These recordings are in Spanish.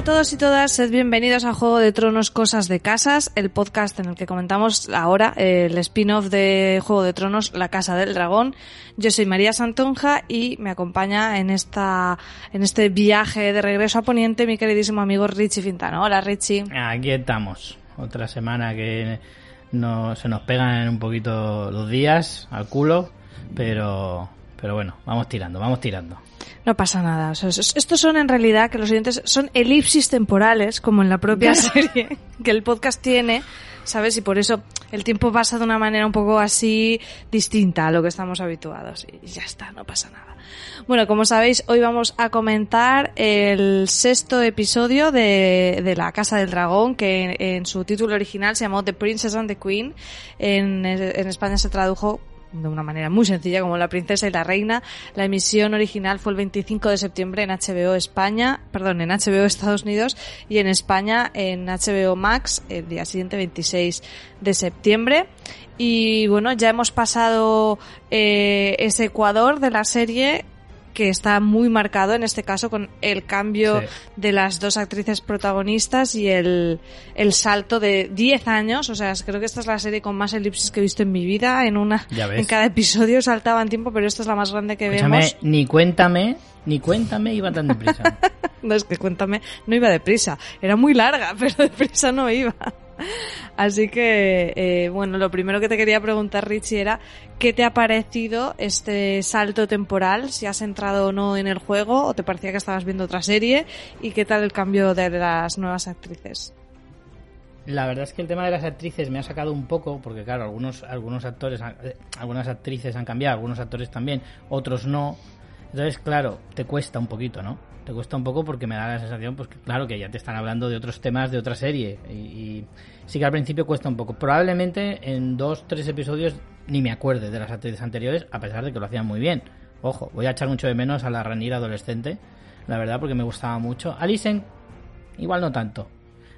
A todos y todas, sed bienvenidos a Juego de Tronos Cosas de Casas, el podcast en el que comentamos ahora el spin-off de Juego de Tronos La Casa del Dragón. Yo soy María Santonja y me acompaña en esta en este viaje de regreso a Poniente mi queridísimo amigo Richie Fintano. Hola Richie. Aquí estamos, otra semana que no, se nos pegan un poquito los días al culo, pero, pero bueno, vamos tirando, vamos tirando. No pasa nada. O sea, es- estos son en realidad que los oyentes son elipsis temporales, como en la propia serie que el podcast tiene, ¿sabes? Y por eso el tiempo pasa de una manera un poco así distinta a lo que estamos habituados. Y ya está, no pasa nada. Bueno, como sabéis, hoy vamos a comentar el sexto episodio de, de La Casa del Dragón, que en, en su título original se llamó The Princess and the Queen. En, en España se tradujo de una manera muy sencilla como La princesa y la reina. La emisión original fue el 25 de septiembre en HBO España, perdón, en HBO Estados Unidos y en España en HBO Max el día siguiente 26 de septiembre. Y bueno, ya hemos pasado eh, ese Ecuador de la serie que está muy marcado en este caso con el cambio Sí. de las dos actrices protagonistas y el, el salto de 10 años. O sea, creo que esta es la serie con más elipsis que he visto en mi vida. En una, en cada episodio saltaban tiempo, pero esta es la más grande que Escúchame, vemos. ni cuéntame, ni cuéntame iba tan deprisa. No es que cuéntame, no iba deprisa. Era muy larga, pero deprisa no iba. Así que, eh, bueno, lo primero que te quería preguntar, Richie, era ¿qué te ha parecido este salto temporal? Si has entrado o no en el juego, o te parecía que estabas viendo otra serie, y qué tal el cambio de las nuevas actrices. La verdad es que el tema de las actrices me ha sacado un poco, porque claro, algunos, algunos actores, eh, algunas actrices han cambiado, algunos actores también, otros no. Entonces, claro, te cuesta un poquito, ¿no? Te cuesta un poco porque me da la sensación, pues que, claro, que ya te están hablando de otros temas de otra serie. Y, y sí que al principio cuesta un poco. Probablemente en dos, tres episodios ni me acuerde de las actrices anteriores, a pesar de que lo hacían muy bien. Ojo, voy a echar mucho de menos a la Ranira adolescente, la verdad, porque me gustaba mucho. Alison, igual no tanto.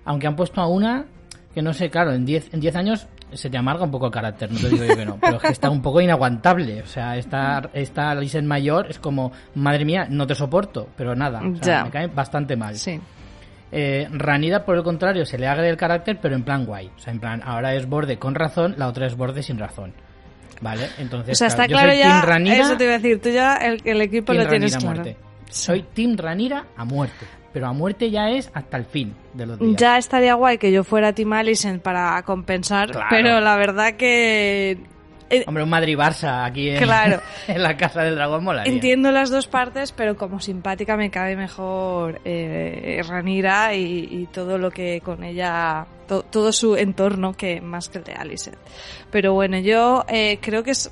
Aunque han puesto a una que no sé, claro, en 10 en 10 años se te amarga un poco el carácter, no te digo yo que no, pero es que está un poco inaguantable. O sea, esta, esta mayor es como, madre mía, no te soporto, pero nada, o sea, Ya. me cae bastante mal. Sí. Eh, Ranida, por el contrario, se le agrede el carácter, pero en plan guay. O sea, en plan, ahora es borde con razón, la otra es borde sin razón. ¿Vale? Entonces, O sea, está claro soy ya, Team Ranira, eso te iba a decir, tú ya el, el equipo lo tienes Ranira a claro. muerte. Soy Team Ranira a muerte. Pero a muerte ya es hasta el fin de los días. Ya estaría guay que yo fuera Tim Allison para compensar, Claro. pero la verdad que eh, Hombre, un Madrid-Barça aquí en, Claro. en la Casa del Dragón molaría. entiendo las dos partes, pero como simpática me cabe mejor eh, Ranira y, y todo lo que con ella, to- todo su entorno que más que el de Allison. Pero bueno, yo eh, creo que es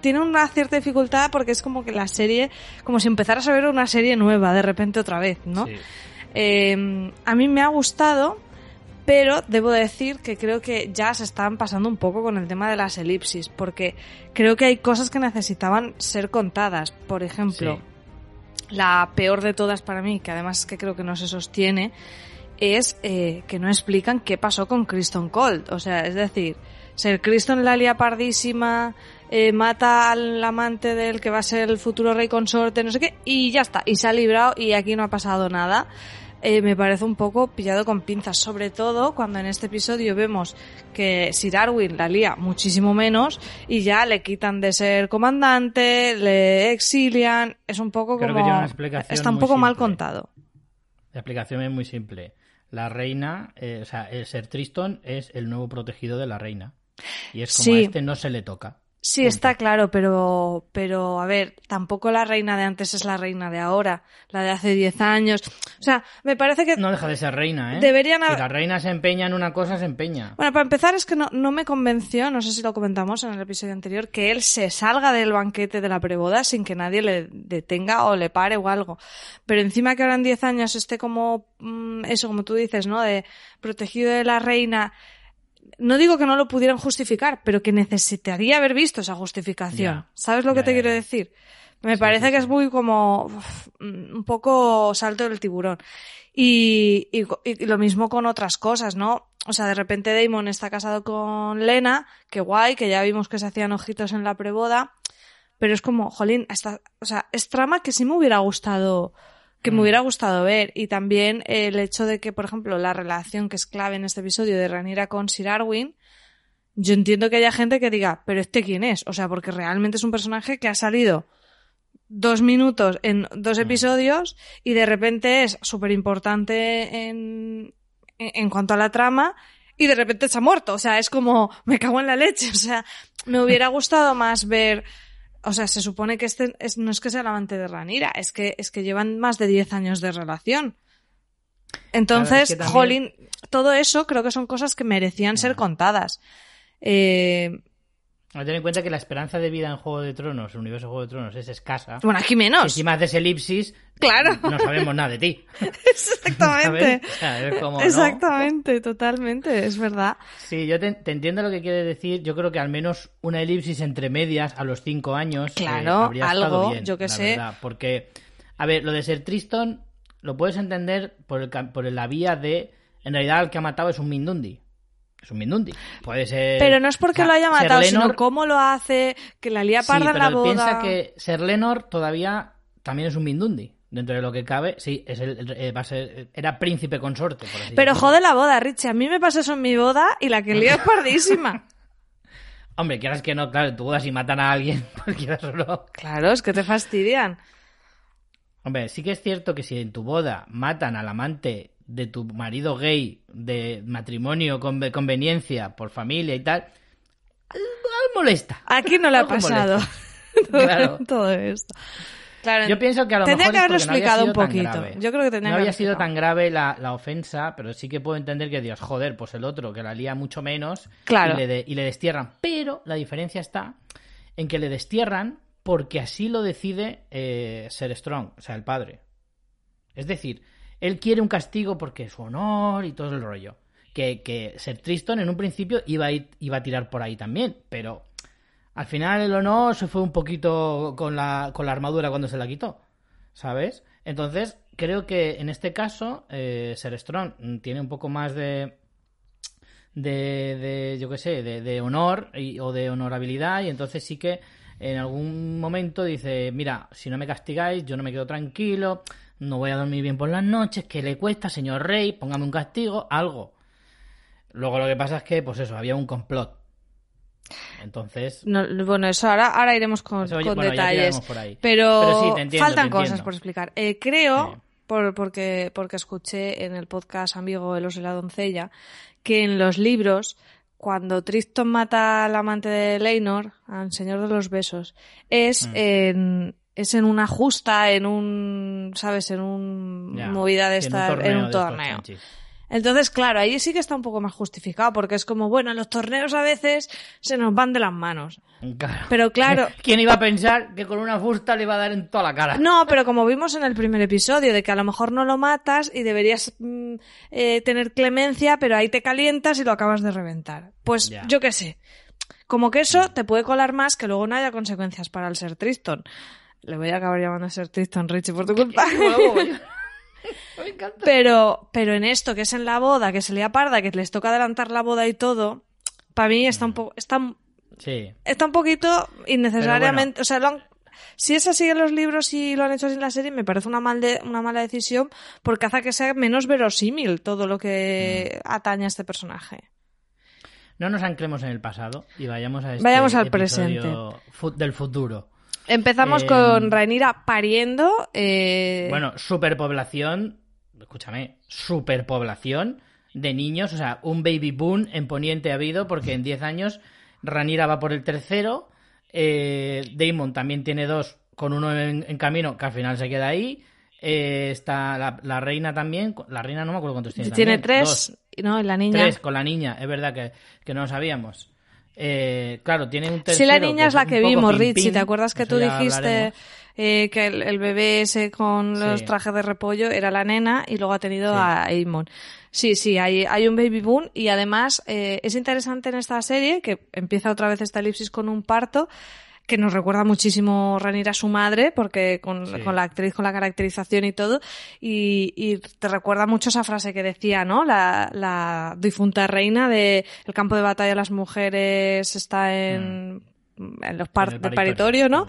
tiene una cierta dificultad porque es como que la serie, como si empezaras a ver una serie nueva de repente otra vez, ¿no? Sí. Eh, a mí me ha gustado, pero debo decir que creo que ya se están pasando un poco con el tema de las elipsis, porque creo que hay cosas que necesitaban ser contadas. Por ejemplo, la peor de todas para mí, que además es que creo que no se sostiene, es eh, que no explican qué pasó con Kristen Cold. O sea, es decir, ser Kristen la lía pardísima, eh, mata al amante del que va a ser el futuro rey consorte, no sé qué, y ya está, y se ha librado y aquí no ha pasado nada. Eh, me parece un poco pillado con pinzas, sobre todo cuando en este episodio vemos que Sir Arwin la lía muchísimo menos y ya le quitan de ser comandante, le exilian, es un poco Creo como... está un poco mal contado. La explicación es muy simple. la reina, eh, o sea, el ser Triston es el nuevo protegido de la reina. Y es como Sí. a este no se le toca. Sí, está claro, pero, pero a ver, tampoco la reina de antes es la reina de ahora, la de hace 10 años. O sea, me parece que... No deja de ser reina, ¿eh? Deberían Si haber- la reina se empeña en una cosa, se empeña. Bueno, para empezar es que no, no me convenció, no sé si lo comentamos en el episodio anterior, que él se salga del banquete de la preboda sin que nadie le detenga o le pare o algo. Pero encima que ahora en 10 años esté como, mm, eso como tú dices, ¿no? De protegido de la reina. No digo que no lo pudieran justificar, pero que necesitaría haber visto esa justificación. ¿Sabes lo que te quiero decir? Me Sí, parece sí, que sí. es muy como uf, mm, un poco salto del tiburón. Y, y, y lo mismo con otras cosas, ¿no? O sea, de repente Damon está casado con Lena, que guay, que ya vimos que se hacían ojitos en la preboda, pero es como, jolín, hasta, o sea, es trama que sí me hubiera gustado, que me Mm. hubiera gustado ver. Y también el hecho de que, por ejemplo, la relación que es clave en este episodio de Ranira con Sir Arwin, yo entiendo que haya gente que diga, pero este quién es? O sea, porque realmente es un personaje que ha salido dos minutos en dos Mm. episodios y de repente es súper importante en, en, en cuanto a la trama y de repente se ha muerto. O sea, es como, me cago en la leche. O sea, me hubiera gustado más ver. O sea, se supone que este es- no es que sea el amante de Ranira, es que, es que llevan más de 10 años de relación. Entonces, que también- jolín, todo eso creo que son cosas que merecían ser contadas. Eh, Que tener en cuenta que la esperanza de vida en Juego de Tronos, el universo de Juego de Tronos, es escasa. bueno, aquí Si menos. encima haces elipsis, Claro. no sabemos nada de ti. Exactamente. O sea, es como, ¿no? Exactamente, totalmente, es verdad. Sí, yo te, te entiendo lo que quieres decir. Yo creo que al menos una elipsis entre medias a los cinco años. eh, Claro, habría estado algo, bien, yo qué la sé. verdad, porque, a ver, lo de ser Triston lo puedes entender por, el, por la vía de. En realidad, el que ha matado es un Mindundi. Es un Mindundi. Puede ser. Pero no es porque o sea, lo haya matado, sino Lenor- cómo lo hace, que la lía Sí, parda en la boda. piensa que Ser Lenor todavía también es un Mindundi. Dentro de lo que cabe, sí, es el, eh, va a ser, era príncipe consorte, por así Pero decirlo. jode la boda, Richie. A mí me pasa eso en mi boda y la que lía es pardísima. Hombre, quieras que no, claro, tú bodas si matan a alguien, cualquiera solo. claro, es que te fastidian. Hombre, sí que es cierto que si en tu boda matan al amante de tu marido gay de matrimonio con conveniencia por familia y tal, al- al molesta. Aquí no le ha pasado. Claro. todo esto. Claro, Yo pienso que a lo tendría mejor que haberlo porque no había explicado un sido tan poquito. grave. Yo creo que no que había sido tan grave la, la ofensa, pero sí que puedo entender que Dios, joder, pues el otro que la lía mucho menos Claro. y, le de- y le destierran. Pero la diferencia está en que le destierran porque así lo decide eh, Ser Strong, o sea, el padre. Es decir, él quiere un castigo porque su honor y todo el rollo. Que, que Ser Triston en un principio iba a, ir- iba a tirar por ahí también, pero al final el honor se fue un poquito con la, con la armadura cuando se la quitó, ¿sabes? Entonces, creo que en este caso, eh, Ser Strong tiene un poco más de, de, de yo qué sé, de, de honor y- o de honorabilidad y entonces sí que en algún momento dice, mira, si no me castigáis, yo no me quedo tranquilo, no voy a dormir bien por las noches, ¿qué le cuesta, señor rey? Póngame un castigo, algo. Luego lo que pasa es que, pues eso, había un complot. Entonces, No, bueno, eso ahora, ahora iremos con, Eso, con bueno, ya detalles. tiraremos por ahí. Pero, Pero sí, te entiendo, faltan te cosas por explicar. Eh, creo, Sí. por, porque, porque escuché en el podcast Amigo el oso y la doncella, que en los libros, cuando Tristan mata al amante de Leinor, al señor de los besos, es Mm. en es en una justa, en un, ¿sabes? En un ya, movida de estar, en un torneo. Entonces, claro, ahí sí que está un poco más justificado, porque es como, bueno, en los torneos a veces se nos van de las manos. Claro. Pero claro, ¿Quién iba a pensar que con una fusta le iba a dar en toda la cara? No, pero como vimos en el primer episodio, de que a lo mejor no lo matas y deberías mm, eh, tener clemencia, pero ahí te calientas y lo acabas de reventar. Pues Ya. yo qué sé. Como que eso te puede colar más que luego no haya consecuencias para el ser Triston. Le voy a acabar llamando a ser Triston, Richie, por tu culpa. Me encanta. pero, pero en esto, que es en la boda, que se le aparda, que les toca adelantar la boda y todo, para mí está un poco, está, Sí. está un poquito innecesariamente, o sea, lo han- si es así en los libros y lo han hecho así en la serie, me parece una, mal de- una mala decisión porque hace que sea menos verosímil todo lo que Mm. atañe a este personaje. No nos anclemos en el pasado y vayamos a este Vayamos al episodio fu- del futuro. Empezamos Eh, con Rhaenyra pariendo. eh, Bueno, superpoblación. escúchame, superpoblación de niños, o sea, un baby boom en Poniente ha habido porque en 10 años Ranira va por el tercero, eh, Damon también tiene dos con uno en, en camino que al final se queda ahí. Eh, está la, la reina también. La reina no me acuerdo cuántos tiene. Tiene también. tres, Dos. ¿no? Y la niña. Tres con la niña, es verdad que, que no lo sabíamos. Eh, claro, tiene un Sí, tercero. la niña es la que vimos, Richie. ¿Te acuerdas que tú dijiste eh, que el, el bebé ese con los Sí. trajes de repollo era la nena y luego ha tenido Sí. a Amon? Sí, sí, hay, hay un baby boom y además eh, es interesante en esta serie que empieza otra vez esta elipsis con un parto que nos recuerda muchísimo Ranira a su madre, porque con, Sí. con la actriz, con la caracterización y todo, y, y te recuerda mucho esa frase que decía, ¿no? La, la difunta reina de el campo de batalla de las mujeres está en, en los par Mm. En paritorio, ¿no?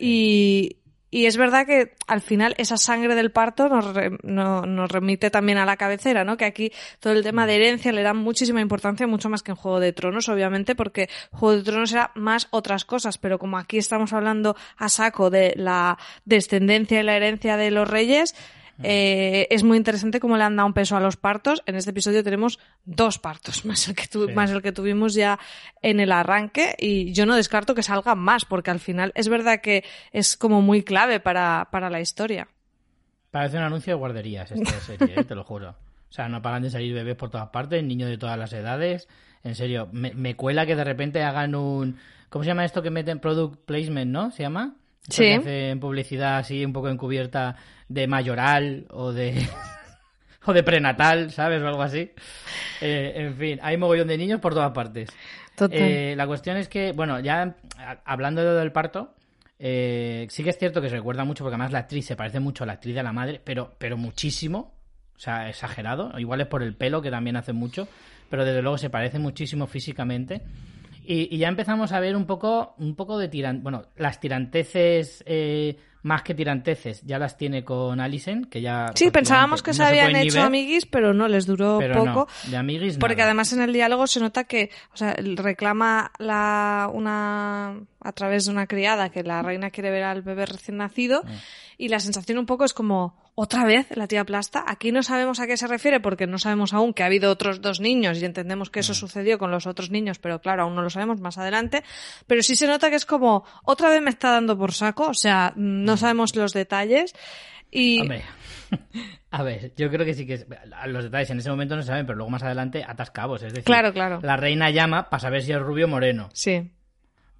Y, y es verdad que al final esa sangre del parto nos, re- no- nos remite también a la cabecera, ¿no? Que aquí todo el tema de herencia le dan muchísima importancia, mucho más que en Juego de Tronos, obviamente, porque Juego de Tronos era más otras cosas, pero como aquí estamos hablando a saco de la descendencia y la herencia de los reyes, eh, es muy interesante cómo le han dado un peso a los partos. En este episodio tenemos dos partos, más el que, tu- Sí. más el que tuvimos ya en el arranque. Y yo no descarto que salgan más, porque al final es verdad que es como muy clave para, para la historia. Parece un anuncio de guarderías esta serie, ¿eh? te lo juro. O sea, no paran de salir bebés por todas partes, niños de todas las edades. En serio, me, me cuela que de repente hagan un... ¿Cómo se llama esto que meten? Product placement, ¿no? ¿Se llama? Sí. que hacen publicidad así un poco encubierta de mayoral o de... o de prenatal, ¿sabes? O algo así. Eh, en fin, hay mogollón de niños por todas partes. Total. Eh, la cuestión es que, bueno, ya hablando de del parto, eh, sí que es cierto que se recuerda mucho, porque además la actriz se parece mucho a la actriz de la madre, pero, pero muchísimo. O sea, exagerado. Igual es por el pelo, que también hace mucho, pero desde luego se parece muchísimo físicamente. Y, y ya empezamos a ver un poco, un poco de tiran... Bueno, las tiranteces, eh, más que tiranteces, ya las tiene con Alison, que ya... Sí, pensábamos que no se habían hecho ver, amiguis, pero no, les duró pero poco. no, de amiguis Porque nada. además en el diálogo se nota que, o sea, reclama la, una, a través de una criada que la reina quiere ver al bebé recién nacido Mm. Y la sensación un poco es como, otra vez la tía Plasta, aquí no sabemos a qué se refiere porque no sabemos aún que ha habido otros dos niños y entendemos que eso Mm. sucedió con los otros niños, pero claro, aún no lo sabemos más adelante, pero sí se nota que es como, otra vez me está dando por saco, o sea, no sabemos los detalles y... Mm. Hombre, a ver, yo creo que sí que es- los detalles en ese momento no se saben, pero luego más adelante atas cabos. Es decir, Claro, claro. la reina llama para saber si es rubio o moreno, Sí,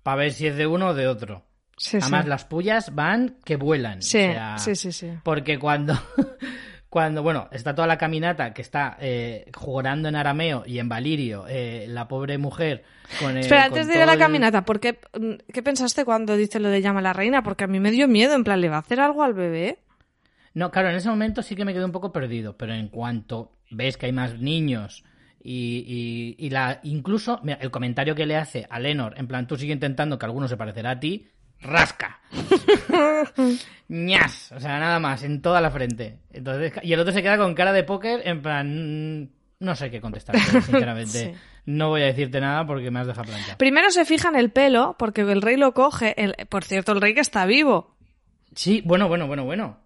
para ver si es de uno o de otro. Sí, Además, sí. las pullas van que vuelan. Sí, o sea, sí, sí, sí. Porque cuando, cuando, bueno, está toda la caminata que está eh, jugando en arameo y en valirio, eh, la pobre mujer con el, Espera, con antes de ir a la el- caminata, ¿por qué, mm, qué pensaste cuando dice lo de llama a la reina? Porque a mí me dio miedo, en plan, ¿le va a hacer algo al bebé? No, claro, en ese momento sí que me quedé un poco perdido, pero en cuanto ves que hay más niños y, y, y la incluso mira, el comentario que le hace a Lenor, en plan, tú sigue intentando que alguno se parecerá a ti, rasca. ñas, o sea, nada más, en toda la frente. Entonces, y el otro se queda con cara de póker, en plan, mm, no sé qué contestar, sinceramente. Sí. No voy a decirte nada porque me has dejado planteado. Primero se fija en el pelo, porque el rey lo coge. El- por cierto, el rey que está vivo. Sí, bueno, bueno, bueno, bueno.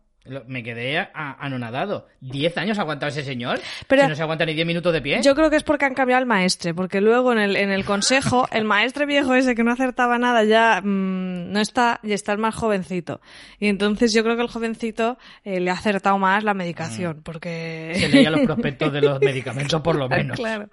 Me quedé anonadado. ¿Diez años ha aguantado ese señor? Pero- si no se aguanta ni diez minutos de pie. Yo creo que es porque han cambiado al maestre, porque luego en el, en el consejo, el maestre viejo ese que no acertaba nada ya mm, no está, y está el más jovencito. Y entonces yo creo que el jovencito eh, le ha acertado más la medicación, porque... Se leía los prospectos de los medicamentos, por lo menos. Claro.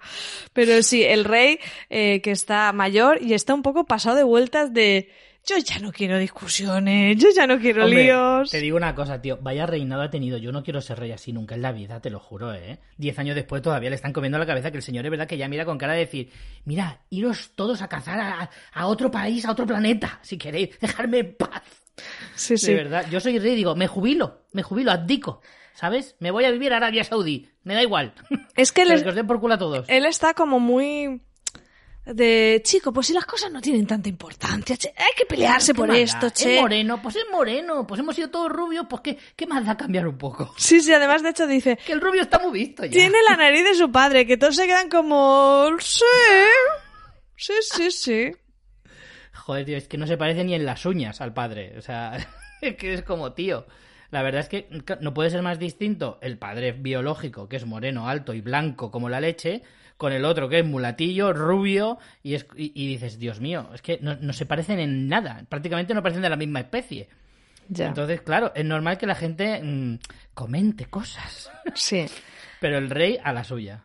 Pero sí, el rey eh, que está mayor y está un poco pasado de vueltas de yo ya no quiero discusiones, yo ya no quiero Hombre, líos. Te digo una cosa, tío. Vaya reinado ha tenido. Yo no quiero ser rey así nunca en la vida, te lo juro, ¿eh? Diez años después todavía le están comiendo la cabeza que el señor es verdad que ya mira con cara de decir, mira, iros todos a cazar a, a otro país, a otro planeta, si queréis, dejarme en paz. Sí, sí. De verdad, yo soy rey, digo, me jubilo, me jubilo, abdico, ¿sabes? Me voy a vivir a Arabia Saudí, me da igual. Es que él, es- que os den por culo a todos. él está como muy de chico, pues si las cosas no tienen tanta importancia, che, hay que pelearse ¿Qué por esto, Es che. moreno, pues es moreno, pues hemos sido todos rubios, pues qué, qué más da cambiar un poco. Sí, sí, además de hecho dice, Que el rubio está muy visto ya. tiene la nariz de su padre, que todos se quedan como, sí, sí, sí, sí. Joder, tío, es que no se parece ni en las uñas al padre. O sea, es que es como tío. La verdad es que no puede ser más distinto el padre biológico, que es moreno, alto y blanco como la leche, con el otro que es mulatillo, rubio, y, es, y, dices, Dios mío, es que no, se parecen en nada, prácticamente no parecen de la misma especie. Entonces, claro, es normal que la gente mm, comente cosas. Sí. Pero el rey a la suya.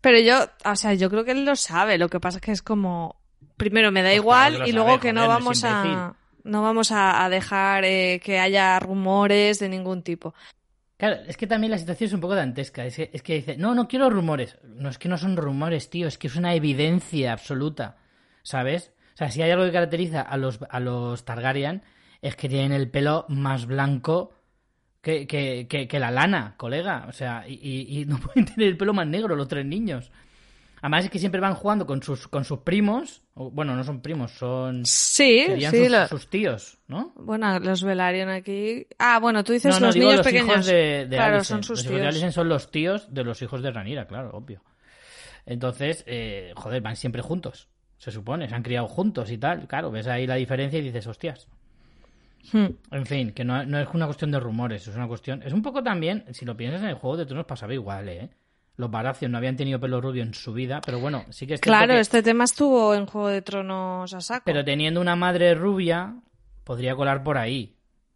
Pero yo, o sea, yo creo que él lo sabe, lo que pasa es que es como, primero me da pues igual y luego que no vamos a no vamos a, dejar eh, que haya rumores de ningún tipo. Claro, es que también la situación es un poco dantesca. Es que, dice, no, no quiero rumores. No es que no son rumores, tío, es que es una evidencia absoluta. ¿Sabes? O sea, si hay algo que caracteriza a los, a los Targaryen, es que tienen el pelo más blanco que, que, que, la lana, colega. O sea, y, y, no pueden tener el pelo más negro los tres niños. Además es que siempre van jugando con sus, con sus primos. Bueno, no son primos, son. Sí, sí. Sus, tíos, ¿no? Bueno, los Velaryon aquí. Ah, bueno, tú dices los niños pequeños. de, claro, son sus los tíos. de son los tíos de los hijos de Ranira, claro, obvio. Entonces, eh, joder, van siempre juntos. Se supone, se han criado juntos y tal. Claro, ves ahí la diferencia y dices, hostias. Hmm. En fin, que no, no, es una cuestión de rumores, es una cuestión. Es un poco también, si lo piensas en el juego de Tronos pasaba igual, ¿eh? Los Baratheon no habían tenido pelo rubio en su vida, pero bueno, sí que es Claro, este tema estuvo en Juego de Tronos a saco. Pero teniendo una madre rubia, podría colar por ahí.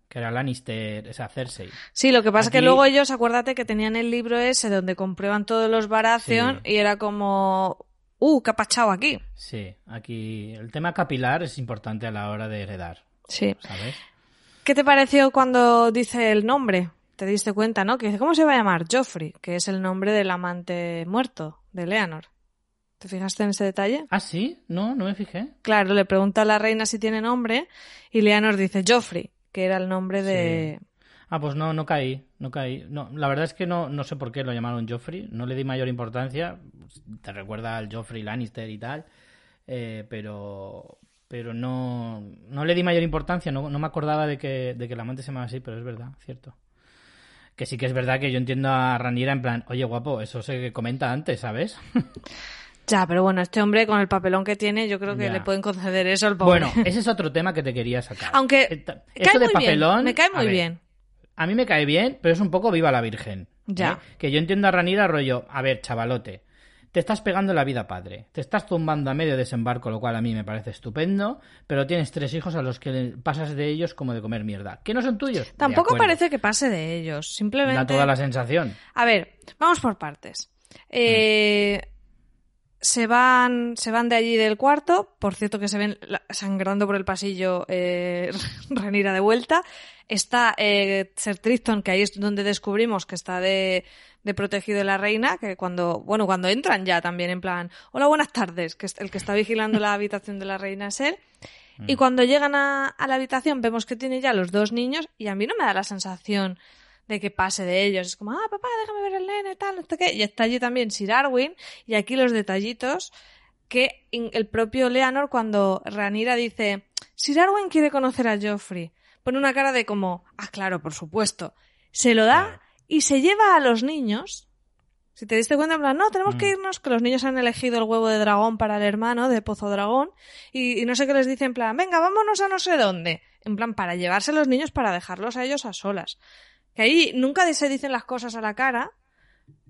Que era Lannister, esa Cersei. Sí, lo que pasa es que luego ellos, acuérdate que tenían el libro ese donde comprueban todos los Baratheon y era como... ¡Uh, qué ha pachado aquí! Sí, aquí el tema capilar es importante a la hora de heredar. Sí. ¿Sabes? ¿Qué te pareció cuando dice el nombre? Te diste cuenta, ¿no? Que dice, ¿cómo se va a llamar? Joffrey, que es el nombre del amante muerto de Leonor. ¿Te fijaste en ese detalle? Ah, sí, no, no me fijé. Claro, le pregunta a la reina si tiene nombre y Leonor dice Joffrey, que era el nombre de... Ah, pues no, no caí, no caí. No, la verdad es que no, no sé por qué lo llamaron Joffrey, no le di mayor importancia. Te recuerda al Joffrey Lannister y tal, eh, pero pero no, no le di mayor importancia, no, no me acordaba de que, de que el amante se llamaba así, pero es verdad, cierto. Que sí que es verdad que yo entiendo a Ranira en plan, oye guapo, eso se comenta antes, ¿sabes? Ya, pero bueno, este hombre con el papelón que tiene, yo creo que le pueden conceder eso al pobre. Bueno, ese es otro tema que te quería sacar. Aunque Esto de papelón, me cae muy bien. A mí me cae bien, pero es un poco viva la Virgen. Ya. ¿eh? Que yo entiendo a Ranira rollo, a ver, chavalote, te estás pegando la vida padre, te estás tumbando a medio desembarco, lo cual a mí me parece estupendo, pero tienes tres hijos a los que pasas de ellos como de comer mierda. ¿Que no son tuyos? Tampoco parece que pase de ellos, simplemente... Da toda la sensación. A ver, vamos por partes. Eh, se van se van de allí del cuarto por cierto que se ven sangrando por el pasillo eh, Renira de vuelta está eh, Ser Tristan que ahí es donde descubrimos que está de de protegido de la reina, que cuando, bueno, cuando entran ya también en plan, hola, buenas tardes, que el que está vigilando la habitación de la reina es él. Y mm. cuando llegan a, la habitación vemos que tiene ya los dos niños y a mí no me da la sensación de que pase de ellos. Es como, ah, papá, déjame ver el nene, tal, no sé qué. Y está allí también Sir Arwin y aquí los detallitos que el propio Leonor cuando Ranira dice, Sir Arwin quiere conocer a Joffrey, pone una cara de como, ah, claro, por supuesto. Se lo da y se lleva a los niños. Si te diste cuenta, en plan, no, tenemos que mm. irnos, que los niños han elegido el huevo de dragón para el hermano de Pozo Dragón, y, no sé qué les dice, en plan, venga, vámonos a no sé dónde. En plan, para llevarse a los niños para dejarlos a ellos a solas. Que ahí nunca se dicen las cosas a la cara,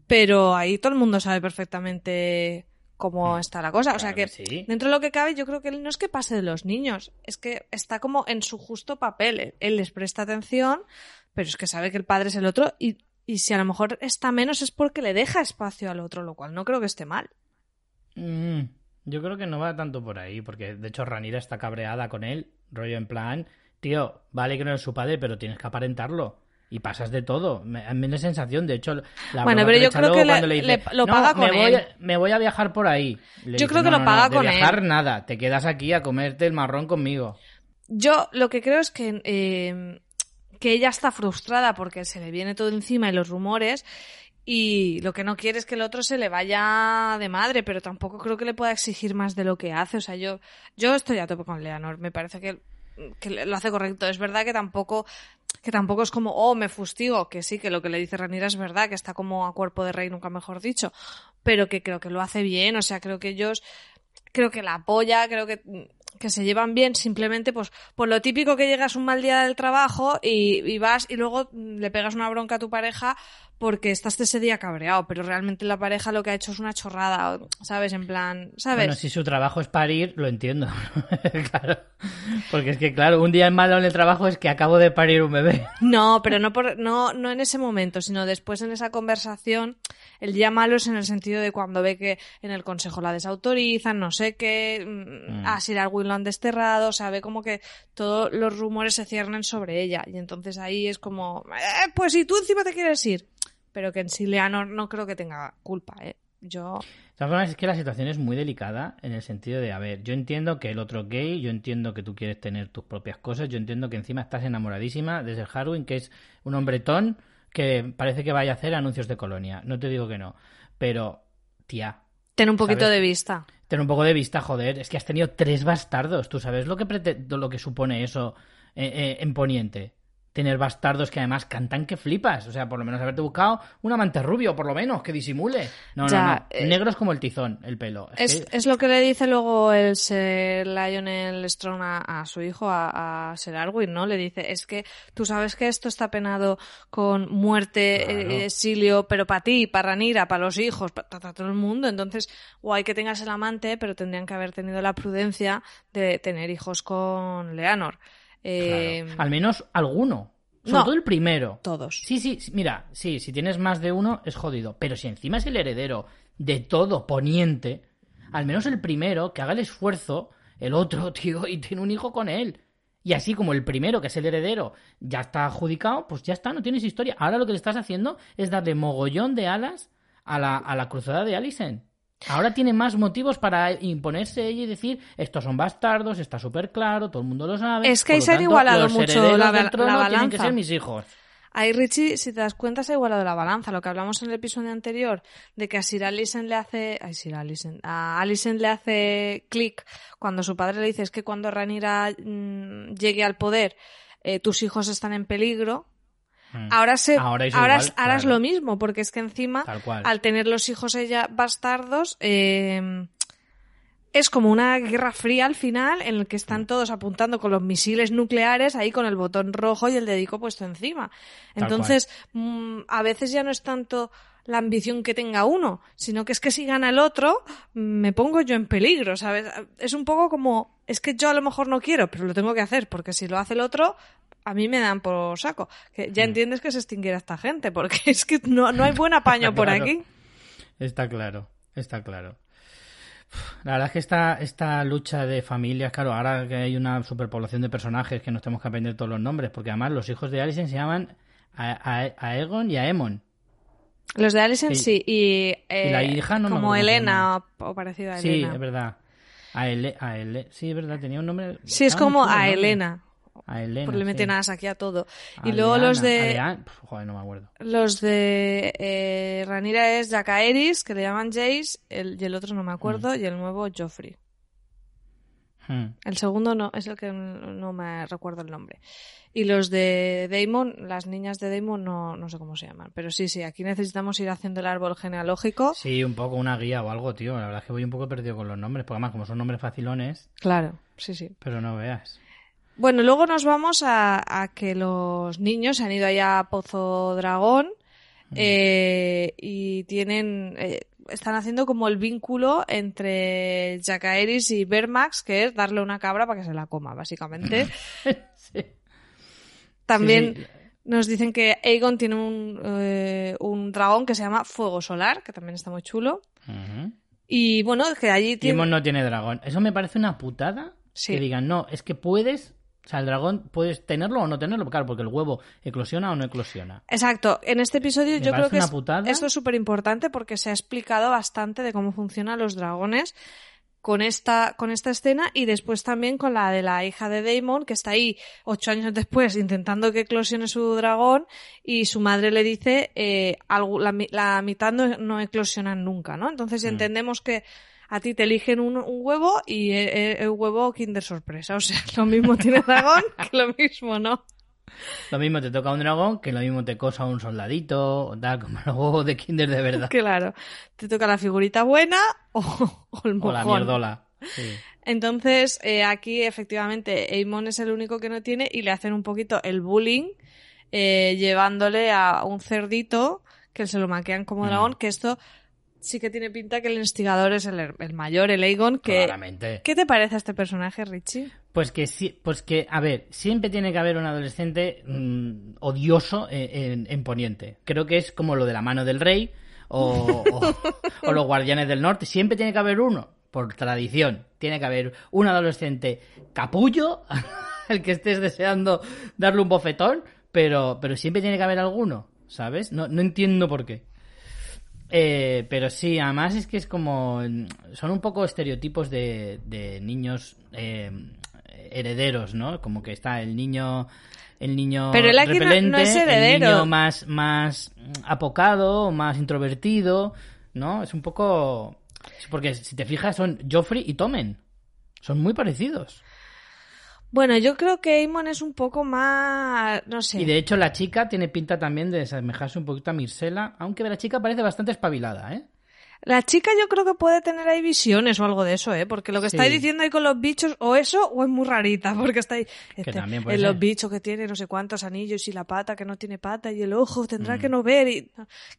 pero ahí todo el mundo sabe perfectamente cómo mm. está la cosa. o sea que, dentro de lo que cabe, yo creo que él no es que pase de los niños, es que está como en su justo papel. Él les presta atención, pero es que sabe que el padre es el otro y y si a lo mejor está menos es porque le deja espacio al otro, lo cual no creo que esté mal. Mm, yo creo que no va tanto por ahí, porque de hecho Ranira está cabreada con él, rollo en plan, tío, vale que no es su padre, pero tienes que aparentarlo. Y pasas de todo. Me, me da sensación, de hecho, la Bueno, pero yo creo que le, lo paga con me él. Voy, me voy a viajar por ahí. yo creo que lo paga con él. viajar nada, te quedas aquí a comerte el marrón conmigo. Yo lo que creo es que eh, que ella está frustrada porque se le viene todo encima y los rumores y lo que no quiere es que el otro se le vaya de madre, pero tampoco creo que le pueda exigir más de lo que hace. O sea, yo, yo estoy a tope con Leonor, me parece que, que lo hace correcto. Es verdad que tampoco, que tampoco es como, oh, me fustigo, que sí, que lo que le dice Ranira es verdad, que está como a cuerpo de rey, nunca mejor dicho, pero que creo que lo hace bien, o sea, creo que ellos, creo que la apoya, creo que que se llevan bien simplemente pues por lo típico que llegas un mal día del trabajo y, y vas y luego le pegas una bronca a tu pareja porque estás ese día cabreado, pero realmente la pareja lo que ha hecho es una chorrada, ¿sabes? En plan, ¿sabes? Bueno, si su trabajo es parir, lo entiendo. claro. Porque es que, claro, un día malo en el trabajo es que acabo de parir un bebé. No, pero no, por, no, no en ese momento, sino después en esa conversación. El día malo es en el sentido de cuando ve que en el consejo la desautorizan, no sé qué, mm. a Sir lo han desterrado, o sea, ve como que todos los rumores se ciernen sobre ella. Y entonces ahí es como, eh, pues si tú encima te quieres ir pero que en sí Leanor no creo que tenga culpa, ¿eh? Yo... De todas formas, es que la situación es muy delicada en el sentido de, a ver, yo entiendo que el otro es gay, yo entiendo que tú quieres tener tus propias cosas, yo entiendo que encima estás enamoradísima de ser Harwin, que es un hombretón que parece que vaya a hacer anuncios de colonia. No te digo que no, pero, tía... Ten un poquito de vista. Ten un poco de vista, joder. Es que has tenido tres bastardos. ¿Tú sabes lo que, lo que supone eso eh, eh, en Poniente? Tener bastardos que además cantan que flipas. O sea, por lo menos haberte buscado un amante rubio, por lo menos, que disimule. No, no, no. Eh, Negros como el tizón, el pelo. Es, es, lo que le dice luego el Ser Lionel Strong a, su hijo, a, Ser Arwin, ¿no? Le dice, es que tú sabes que esto está penado con muerte, eh, exilio, pero para ti, para Ranira, para los hijos, para, todo el mundo. Entonces, guay que tengas el amante, pero tendrían que haber tenido la prudencia de tener hijos con Leanor. Eh, Al menos alguno. Sobre todo el primero. Todos. Sí, sí, mira, sí, si tienes más de uno es jodido. Pero si encima es el heredero de todo poniente, al menos el primero, que haga el esfuerzo, el otro, tío, y tiene un hijo con él. Y así como el primero, que es el heredero, ya está adjudicado, pues ya está, no tienes historia. Ahora lo que le estás haciendo es darle mogollón de alas a la, a la cruzada de Alicent. Ahora tiene más motivos para imponerse ella y decir, estos son bastardos, está súper claro, todo el mundo lo sabe. Es que ahí se ha igualado mucho la, la balanza. Que ser mis hijos. Ahí Richie, si te das cuenta, se ha igualado la balanza. Lo que hablamos en el episodio anterior de que a Sir Alicent le hace, ay, Sir Alicent, a Alicent le hace clic cuando su padre le dice es que cuando Ranira mm, llegue al poder, eh, tus hijos están en peligro. Mm. Ahora, se, ahora, es, lo mismo, porque es que encima, al tener los hijos ella bastardos, eh, es como una guerra fría al final en el que están mm. todos apuntando con los misiles nucleares ahí con el botón rojo y el dedico puesto encima. Entonces, mm, a veces ya no es tanto la ambición que tenga uno, sino que es que si gana el otro, me pongo yo en peligro, ¿sabes? Es un poco como, es que yo a lo mejor no quiero, pero lo tengo que hacer, porque si lo hace el otro, a mí me dan por saco. Que ya mm. entiendes que se extinguirá esta gente, porque es que no, no hay buen apaño por aquí. Está claro, está claro. La verdad es que esta, esta lucha de familias, claro, ahora que hay una superpoblación de personajes que nos tenemos que aprender todos los nombres, porque además los hijos de Alicent se llaman a, Egon y a Emon. Los de Alicent sí, y, la eh, hija no como Elena o, parecido a Elena. Sí, es verdad. A, a sí, es verdad, tenía un nombre. Sí, es como a Elena. A Elena. Porque le meten aquí a todo. y luego los de. joder, no me acuerdo. Los de eh, Ranira es Jacaeris, que le llaman Jace, y el otro no me acuerdo, mm. y el nuevo Joffrey. Hmm. El segundo no, es el que no me recuerdo el nombre. Y los de Daemon, las niñas de Daemon no, no sé cómo se llaman. Pero sí, sí, aquí necesitamos ir haciendo el árbol genealógico. Sí, un poco una guía o algo, tío. La verdad es que voy un poco perdido con los nombres, porque además como son nombres facilones. Claro, sí, sí. Pero no veas. Bueno, luego nos vamos a, que los niños se han ido allá a Pozo Dragón mm. eh, y tienen eh, están haciendo como el vínculo entre Jacaeris y Bermax, que es darle una cabra para que se la coma, básicamente. También nos dicen que Aegon tiene un, eh, un, dragón que se llama Fuego Solar, que también está muy chulo. Y bueno, que allí tiene... No tiene dragón. Eso me parece una putada. Que digan, no, es que puedes o sea, el dragón puedes tenerlo o no tenerlo, claro, porque el huevo eclosiona o no eclosiona. Exacto. En este episodio yo creo que esto es súper importante porque se ha explicado bastante de cómo funcionan los dragones con esta, con esta escena y después también con la de la hija de Daemon, que está ahí ocho años después intentando que eclosione su dragón y su madre le dice eh, algo, la, mitad no, no, eclosionan nunca, ¿no? Entonces mm. entendemos que a ti te eligen un, huevo y el, huevo Kinder sorpresa. O sea, lo mismo tiene dragón que lo mismo no. Lo mismo te toca un dragón que lo mismo te cosa un soldadito o tal, como el huevo de Kinder de verdad. Claro. Te toca la figurita buena o, el mojón. O la mierdola. Entonces, eh, aquí efectivamente Eamon es el único que no tiene y le hacen un poquito el bullying eh, llevándole a un cerdito que se lo maquean como Mm. dragón, que esto sí que tiene pinta que el instigador es el, el mayor, el Aegon, que... Claramente. ¿Qué te parece este personaje, Richie? Pues que sí, pues que, a ver, siempre tiene que haber un adolescente mm, odioso en, en- en Poniente. Creo que es como lo de la mano del rey o, o- o los guardianes del norte. Siempre tiene que haber uno, por tradición. Tiene que haber un adolescente capullo, el que estés deseando darle un bofetón, pero, pero siempre tiene que haber alguno, ¿sabes? No, no entiendo por qué. Eh, pero sí, además es que es como. Son un poco estereotipos de, de niños eh, herederos, ¿no? Como que está el niño. El niño Pero aquí no- no repelente, es el heredero. niño más, más apocado, más introvertido, ¿no? Es un poco. Porque si te fijas, son Joffrey y Tomen. Son muy parecidos. Bueno, yo creo que Aemon es un poco más... no sé. Y de hecho, la chica tiene pinta también de asemejarse un poquito a Mircela, aunque la chica parece bastante espabilada, ¿eh? La chica yo creo que puede tener ahí visiones o algo de eso, ¿eh? Porque lo que Sí. estáis diciendo ahí con los bichos, o eso, o es muy rarita, porque está ahí... este, también puede en los ser. bichos que tiene no sé cuántos anillos y la pata que no tiene pata y el ojo tendrá Mm. que no ver y...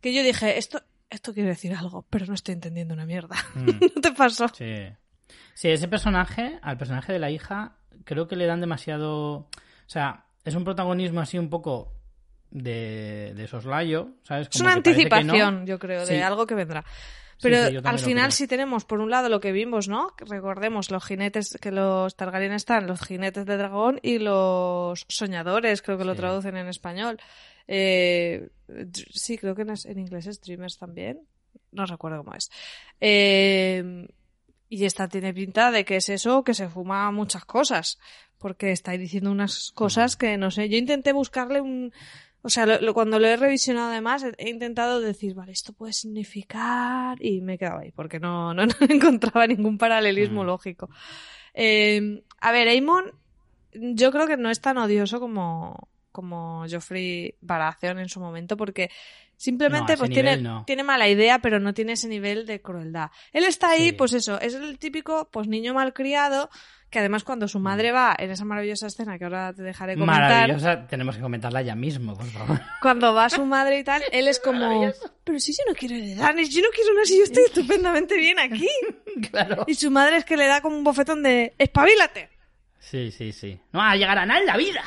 Que yo dije, esto, esto quiere decir algo, pero no estoy entendiendo una mierda. Mm. ¿No te pasó? Sí. Sí, ese personaje, al personaje de la hija, creo que le dan demasiado. O sea, es un protagonismo así un poco de, de soslayo, ¿sabes? Es una no. anticipación, yo creo, de algo que vendrá. Pero sí, al final sí tenemos, por un lado, lo que vimos, ¿no? Recordemos los jinetes, que los Targaryen están, los jinetes de dragón y los soñadores, creo que lo traducen en español. Eh, sí, creo que en, en inglés es Dreamers también. No recuerdo cómo es. Eh, y esta tiene pinta de que es eso, que se fuma muchas cosas. Porque está ahí diciendo unas cosas que no sé. Yo intenté buscarle un. O sea, lo- lo- cuando lo he revisionado además, he, he intentado decir, vale, esto puede significar. Y me he quedado ahí, porque no, no, no encontraba ningún paralelismo Mm. lógico. Eh, a ver, Aemon, yo creo que no es tan odioso como, como Joffrey Baratheon en su momento, porque simplemente No, pues tiene, no. tiene mala idea, pero no tiene ese nivel de crueldad. Él está ahí, Sí. pues eso, es el típico pues niño malcriado, que además cuando su madre va en esa maravillosa escena que ahora te dejaré comentar, Maravillosa, tenemos que comentarla ya mismo, por favor. cuando va su madre y tal, él es como, pero si yo no quiero heredar, yo no quiero nada, si yo estoy estupendamente bien aquí. claro. Y su madre es que le da como un bofetón de, espabilate. Sí, sí, sí. No va a llegar a nada en la vida.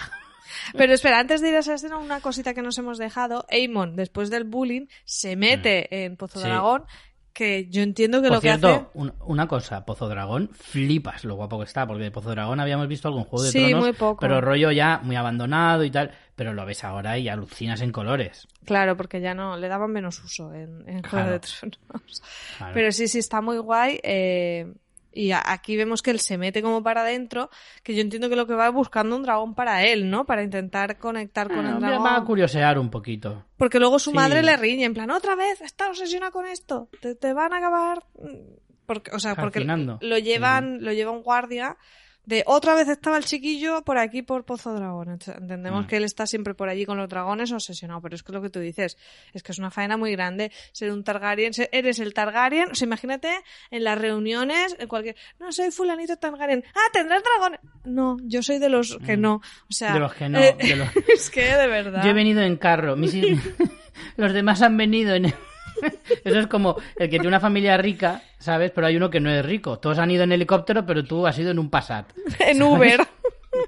Pero espera, antes de ir a esa escena, una cosita que nos hemos dejado. Aemon, después del bullying, se mete en Pozo Mm. Sí. Dragón, que yo entiendo que Por lo que hace... cierto, un- una cosa, Pozo Dragón, flipas lo guapo que está, porque de Pozo Dragón habíamos visto algún juego de Sí, tronos, muy poco. pero rollo ya muy abandonado y tal, pero lo ves ahora y alucinas en colores. Claro, porque ya no, le daban menos uso en, en Juego Claro. de Tronos. Claro. Pero sí, sí, está muy guay. eh, y aquí vemos que él se mete como para adentro, que yo entiendo que lo que va es buscando un dragón para él, ¿no? Para intentar conectar con Ah, el me dragón. va a curiosear un poquito. Porque luego su Sí. madre le riñe, en plan, otra vez, está obsesionada con esto, te, te van a acabar. mm, Porque, o sea, porque lo llevan, lo lleva un guardia de otra vez estaba el chiquillo por aquí por Pozo Dragón. Entendemos Mm. que él está siempre por allí con los dragones obsesionado, pero es que lo que tú dices es que es una faena muy grande ser un Targaryen, ser- eres el Targaryen, o sea, imagínate en las reuniones, en cualquier, no soy fulanito Targaryen, ah, tendrás dragones. No, yo soy de los que Mm. no, o sea, De los que no, eh, de los- es que de verdad. Yo he venido en carro, mis los demás han venido en... Eso es como el que tiene una familia rica, ¿sabes? Pero hay uno que no es rico. Todos han ido en helicóptero, pero tú has ido en un Passat. en Uber.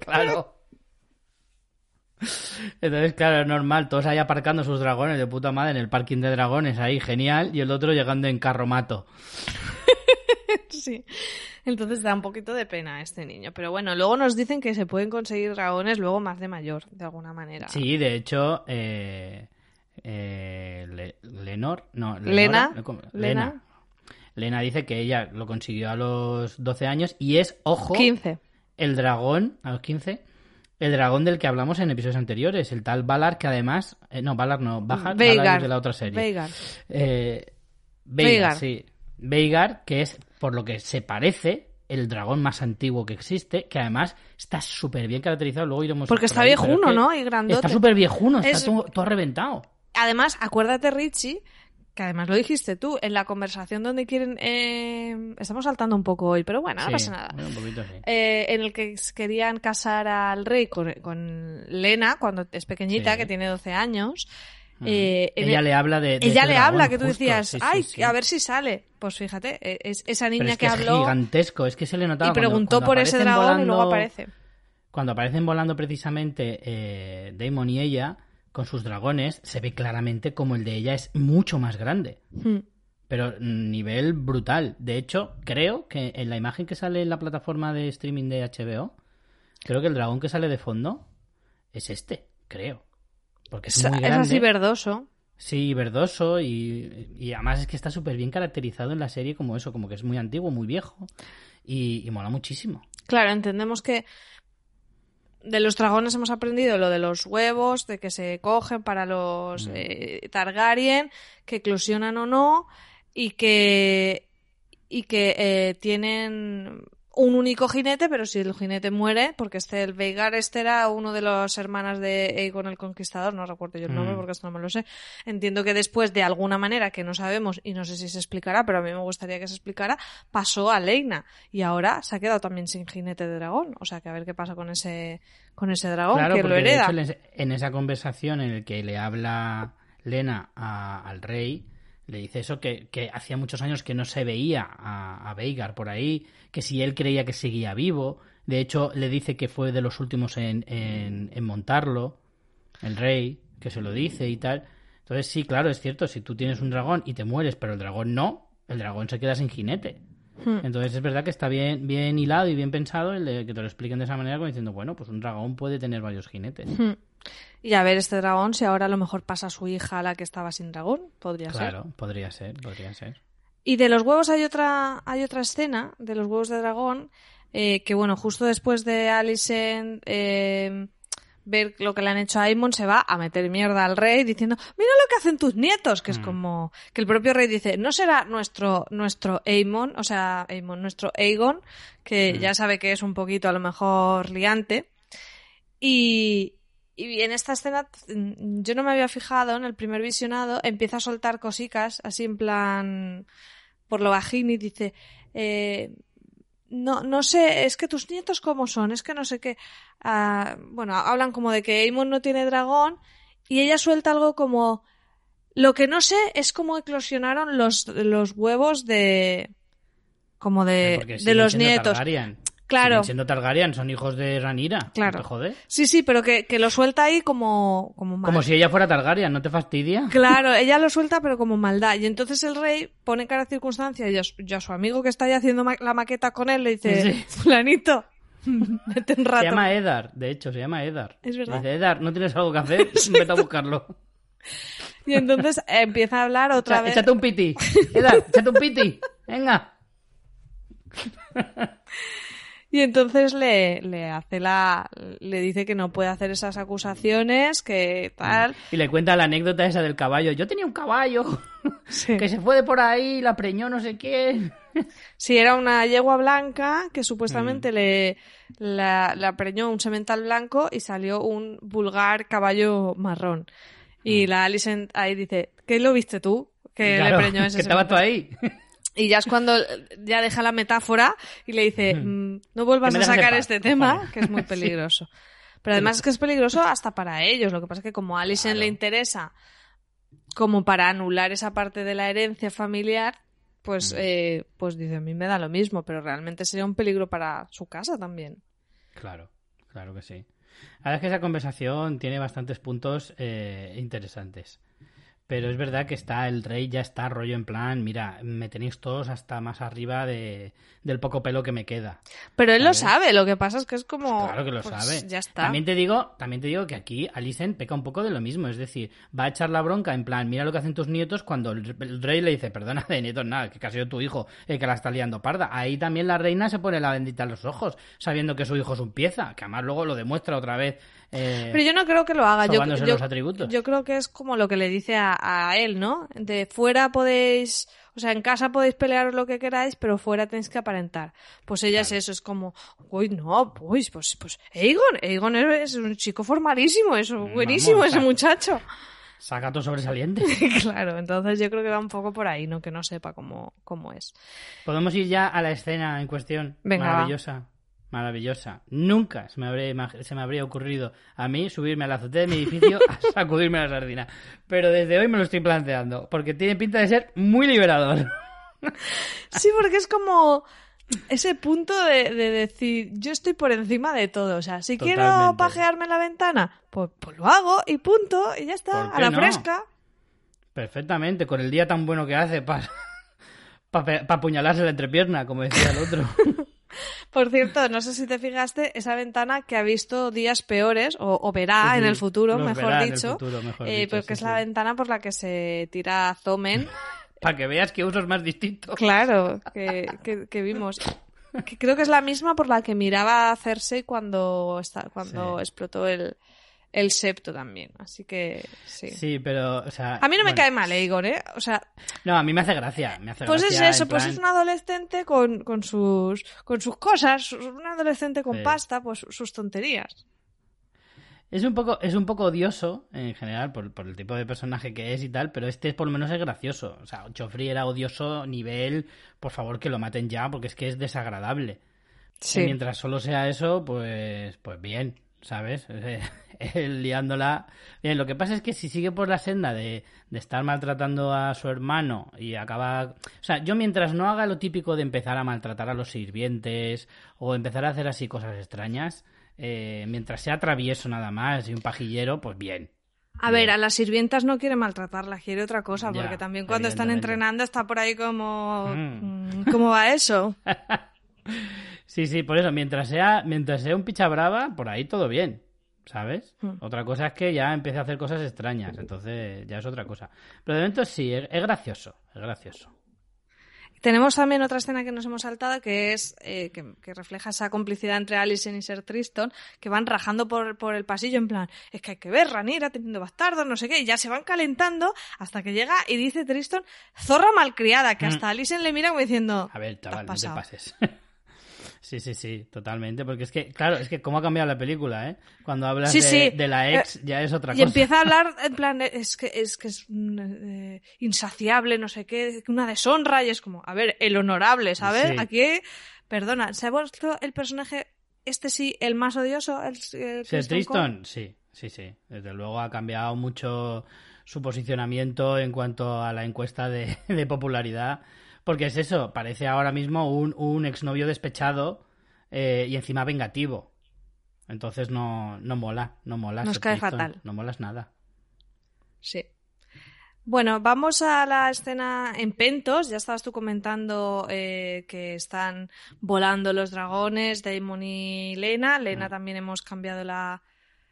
Claro. Entonces, claro, es normal, todos ahí aparcando sus dragones de puta madre en el parking de dragones, ahí, genial, y el otro llegando en carro mato. Sí. Entonces da un poquito de pena a este niño. Pero bueno, luego nos dicen que se pueden conseguir dragones luego más de mayor, de alguna manera. Sí, de hecho, eh, eh, Lenor, no, Lena. Lena. Lena. Lena dice que ella lo consiguió a los 12 años y es, ojo, 15. el dragón, a los 15, el dragón del que hablamos en episodios anteriores, el tal Valar, que además, eh, no, Valar no, Bajar, Valar de la otra serie. Veigar. Eh, Veigar. Sí. Veigar, que es, por lo que se parece, el dragón más antiguo que existe, que además está súper bien caracterizado. Luego iremos Porque por está ahí, viejuno, ¿no? Y grandote. Está súper viejuno, está Es- todo, todo reventado. Además, acuérdate, Richie, que además lo dijiste tú, en la conversación donde quieren... eh, estamos saltando un poco hoy, pero bueno, no Sí, pasa nada. un poquito sí. Eh, en el que querían casar al rey con, con Lena, cuando es pequeñita, Sí. que tiene 12 años. eh, en ella el- le habla de, de ella le dragón, habla, que tú justo. decías, ay, a ver si sale. Pues fíjate, eh, es esa niña es que, que es habló gigantesco, es que se le notaba y preguntó cuando por ese dragón y luego aparece. Cuando aparecen volando precisamente eh, Damon y ella con sus dragones, se ve claramente como el de ella es mucho más grande. Hmm. Pero nivel brutal. De hecho, creo que en la imagen que sale en la plataforma de streaming de HBO, creo que el dragón que sale de fondo es este, creo. Porque es Es, muy es grande. así verdoso. Sí, verdoso y, y además es que está súper bien caracterizado en la serie como eso, como que es muy antiguo, muy viejo y, y mola muchísimo. Claro, entendemos que de los dragones hemos aprendido lo de los huevos, de que se cogen para los eh, Targaryen, que eclosionan o no, y que y que eh, tienen un único jinete, pero si el jinete muere, porque este el Veigar este era uno de las hermanas de Aegon el Conquistador, no recuerdo yo el nombre Mm. porque esto no me lo sé. Entiendo que después de alguna manera que no sabemos y no sé si se explicará, pero a mí me gustaría que se explicara, pasó a Leina y ahora se ha quedado también sin jinete de dragón, o sea que a ver qué pasa con ese con ese dragón claro, que lo de hereda. hecho en esa conversación en el que le habla Lena a- al rey, le dice eso, que, que hacía muchos años que no se veía a, a Veigar por ahí, que si él creía que seguía vivo, de hecho le dice que fue de los últimos en, en, en montarlo, el rey, que se lo dice y tal. Entonces sí, claro, es cierto, si tú tienes un dragón y te mueres, pero el dragón no, el dragón se queda sin jinete. Hmm. Entonces es verdad que está bien, bien hilado y bien pensado el de que te lo expliquen de esa manera, como diciendo, bueno, pues un dragón puede tener varios jinetes. Y a ver este dragón si ahora a lo mejor pasa a su hija a la que estaba sin dragón, podría ser. Claro, podría ser, podría ser. Y de los huevos hay otra, hay otra escena, de los huevos de dragón, eh, que bueno, justo después de Alicent eh, ver lo que le han hecho a Aemon, se va a meter mierda al rey diciendo, mira lo que hacen tus nietos, que es Mm. como, que el propio rey dice, no será nuestro, nuestro Aemon, o sea, Aemon, nuestro Aegon, que Mm. ya sabe que es un poquito a lo mejor liante. Y, y en esta escena, mm, yo no me había fijado en el primer visionado, empieza a soltar cosicas, así en plan, por lo bajín y dice, eh, no, no sé, es que tus nietos cómo son, es que no sé qué. Ah, bueno, hablan como de que Aemon no tiene dragón y ella suelta algo como, lo que no sé es cómo eclosionaron los, los huevos de, como de, de los nietos. Targaryen. Claro. Siendo Targaryen, son hijos de Ranira. Claro. ¿No te jode? Sí, sí, pero que, que lo suelta ahí como, como mal. Como si ella fuera Targaryen, ¿no te fastidia? Claro, ella lo suelta pero como maldad. Y entonces el rey pone cara de circunstancia y a, y a su amigo que está ahí haciendo ma- la maqueta con él le dice, Sí. fulanito, vete un rato. Se llama Eddar, de hecho, se llama Eddar. Es verdad. Dice, Eddar, ¿no tienes algo que hacer? Vete a buscarlo. Y entonces eh, empieza a hablar otra Echa- vez. Échate un piti. Eddar, échate un piti. Venga. Y entonces le, le hace la, le dice que no puede hacer esas acusaciones, que tal. Y le cuenta la anécdota esa del caballo. Yo tenía un caballo Sí. que se fue de por ahí, la preñó no sé quién. Sí, era una yegua blanca que Mm. supuestamente le la, la preñó un semental blanco y salió un vulgar caballo marrón. Y la Alicent ahí dice, ¿qué lo viste tú? Que Mm. Claro, le preñó ese que estaba tú semental?". ahí. Y ya es cuando ya deja la metáfora y le dice, "Mm, no vuelvas a sacar este tema, cojones". que es muy peligroso. Pero además es que es peligroso hasta para ellos. Lo que pasa es que como a Claro. le interesa como para anular esa parte de la herencia familiar, pues, Mm. eh, pues dice, a mí me da lo mismo, pero realmente sería un peligro para su casa también. Claro, claro que sí. La verdad es que esa conversación tiene bastantes puntos eh, interesantes. Pero es verdad que está el rey, ya está rollo en plan, mira, me tenéis todos hasta más arriba de, del poco pelo que me queda. Pero él lo sabe, lo que pasa es que es como... Claro que lo pues, sabe. Ya está. También te digo, también te digo que aquí Alicent peca un poco de lo mismo, es decir, va a echar la bronca en plan, mira lo que hacen tus nietos cuando el, rey le dice, perdona de nietos nada, que casi ha sido tu hijo el que la está liando parda. Ahí también la reina se pone la bendita en los ojos, sabiendo que su hijo es un pieza, que además luego lo demuestra otra vez. Eh, Pero yo no creo que lo haga. Yo, sobándose yo- los atributos. yo creo que es como lo que le dice a, a él, ¿no? De fuera podéis, o sea, en casa podéis pelear lo que queráis, pero fuera tenéis que aparentar. Pues ella es eso, es como, uy, no, pues, pues, pues, Aegon, Aegon es un chico formalísimo, es buenísimo Vamos, ese muchacho. Saca todo sobresaliente. claro, entonces yo creo que va un poco por ahí, no que no sepa cómo, cómo es. Podemos ir ya a la escena en cuestión. Venga, va. Maravillosa. Nunca se me, habría, imag- se me habría ocurrido a mí subirme a la azotea de mi edificio a sacudirme la sardina. Pero desde hoy me lo estoy planteando, porque tiene pinta de ser muy liberador. Sí, porque es como ese punto de, de decir, yo estoy por encima de todo. O sea, si quiero pajearme en la ventana, pues, pues lo hago y punto, y ya está, ¿Por a la no? fresca. Perfectamente, con el día tan bueno que hace para para apuñalarse la entrepierna, como decía el otro. Por cierto, no sé si te fijaste, esa ventana que ha visto días peores, o, o verá Sí, en el futuro, mejor verá en el dicho, futuro, mejor eh, dicho, porque sí, es la ventana por la que se tira Zomen. para que veas que usos más distintos. Claro, que, que- que vimos. Que creo que es la misma por la que miraba a Cersei cuando, está, cuando explotó el, el septo también. Así que sí. Sí, pero, o sea... A mí no me cae mal, Igor, ¿eh? O sea, No, a mí me hace gracia, me hace pues es gracia, eso, en pues plan- es un adolescente con, con, sus, con sus cosas, un adolescente con Sí. pasta, pues sus tonterías. Es un poco, es un poco odioso en general por, por el tipo de personaje que es y tal, pero este por lo menos es gracioso. O sea, Joffrey era odioso nivel, por favor que lo maten ya, porque es que es desagradable. Sí. Y mientras solo sea eso, pues, pues bien, ¿sabes? Él liándola. Bien, lo que pasa es que si sigue por la senda de, de estar maltratando a su hermano y acaba. O sea, yo mientras no haga lo típico de empezar a maltratar a los sirvientes o empezar a hacer así cosas extrañas, eh, mientras sea travieso nada más y un pajillero, pues bien. A ver, a las sirvientas no quiere maltratarlas, quiere otra cosa, Ya, porque también cuando están entrenando está por ahí como... Mm, ¿Cómo va eso? Sí, sí, por eso, mientras sea, mientras sea un picha brava, por ahí todo bien, ¿sabes? Hmm. Otra cosa es que ya empiece a hacer cosas extrañas, entonces ya es otra cosa. Pero de momento sí, es, es gracioso, es gracioso. Tenemos también otra escena que nos hemos saltado que es eh, que, que refleja esa complicidad entre Alicent y Ser Tristan, que van rajando por, por el pasillo en plan, es que hay que ver Ranira teniendo bastardos, no sé qué, y ya se van calentando hasta que llega y dice Tristan, zorra malcriada, que Mm. hasta Alicent le mira como diciendo, A ver, "Te has chaval, no te pasado". pases. sí, sí, sí, totalmente, porque es que, claro, es que cómo ha cambiado la película, ¿eh? Cuando hablas Sí, de, sí. de la ex, ya es otra Y cosa. empieza a hablar en plan, eh, es que es, que es mm, eh, insaciable, no sé qué, una deshonra, y es como, a ver, el honorable, ¿sabes? Sí. Aquí, perdona, ¿se ha vuelto el personaje, este sí, el más odioso? El, el Cole? Tristan, sí, sí, sí. Desde luego ha cambiado mucho su posicionamiento en cuanto a la encuesta de, de popularidad. Porque es eso, parece ahora mismo un, un exnovio despechado eh, y encima vengativo. Entonces no, no mola, no mola. Nos cae fatal. No molas nada. Sí. Bueno, vamos a la escena en Pentos. Ya estabas tú comentando eh, que están volando los dragones, Damon y Lena. Lena Mm. también hemos cambiado la,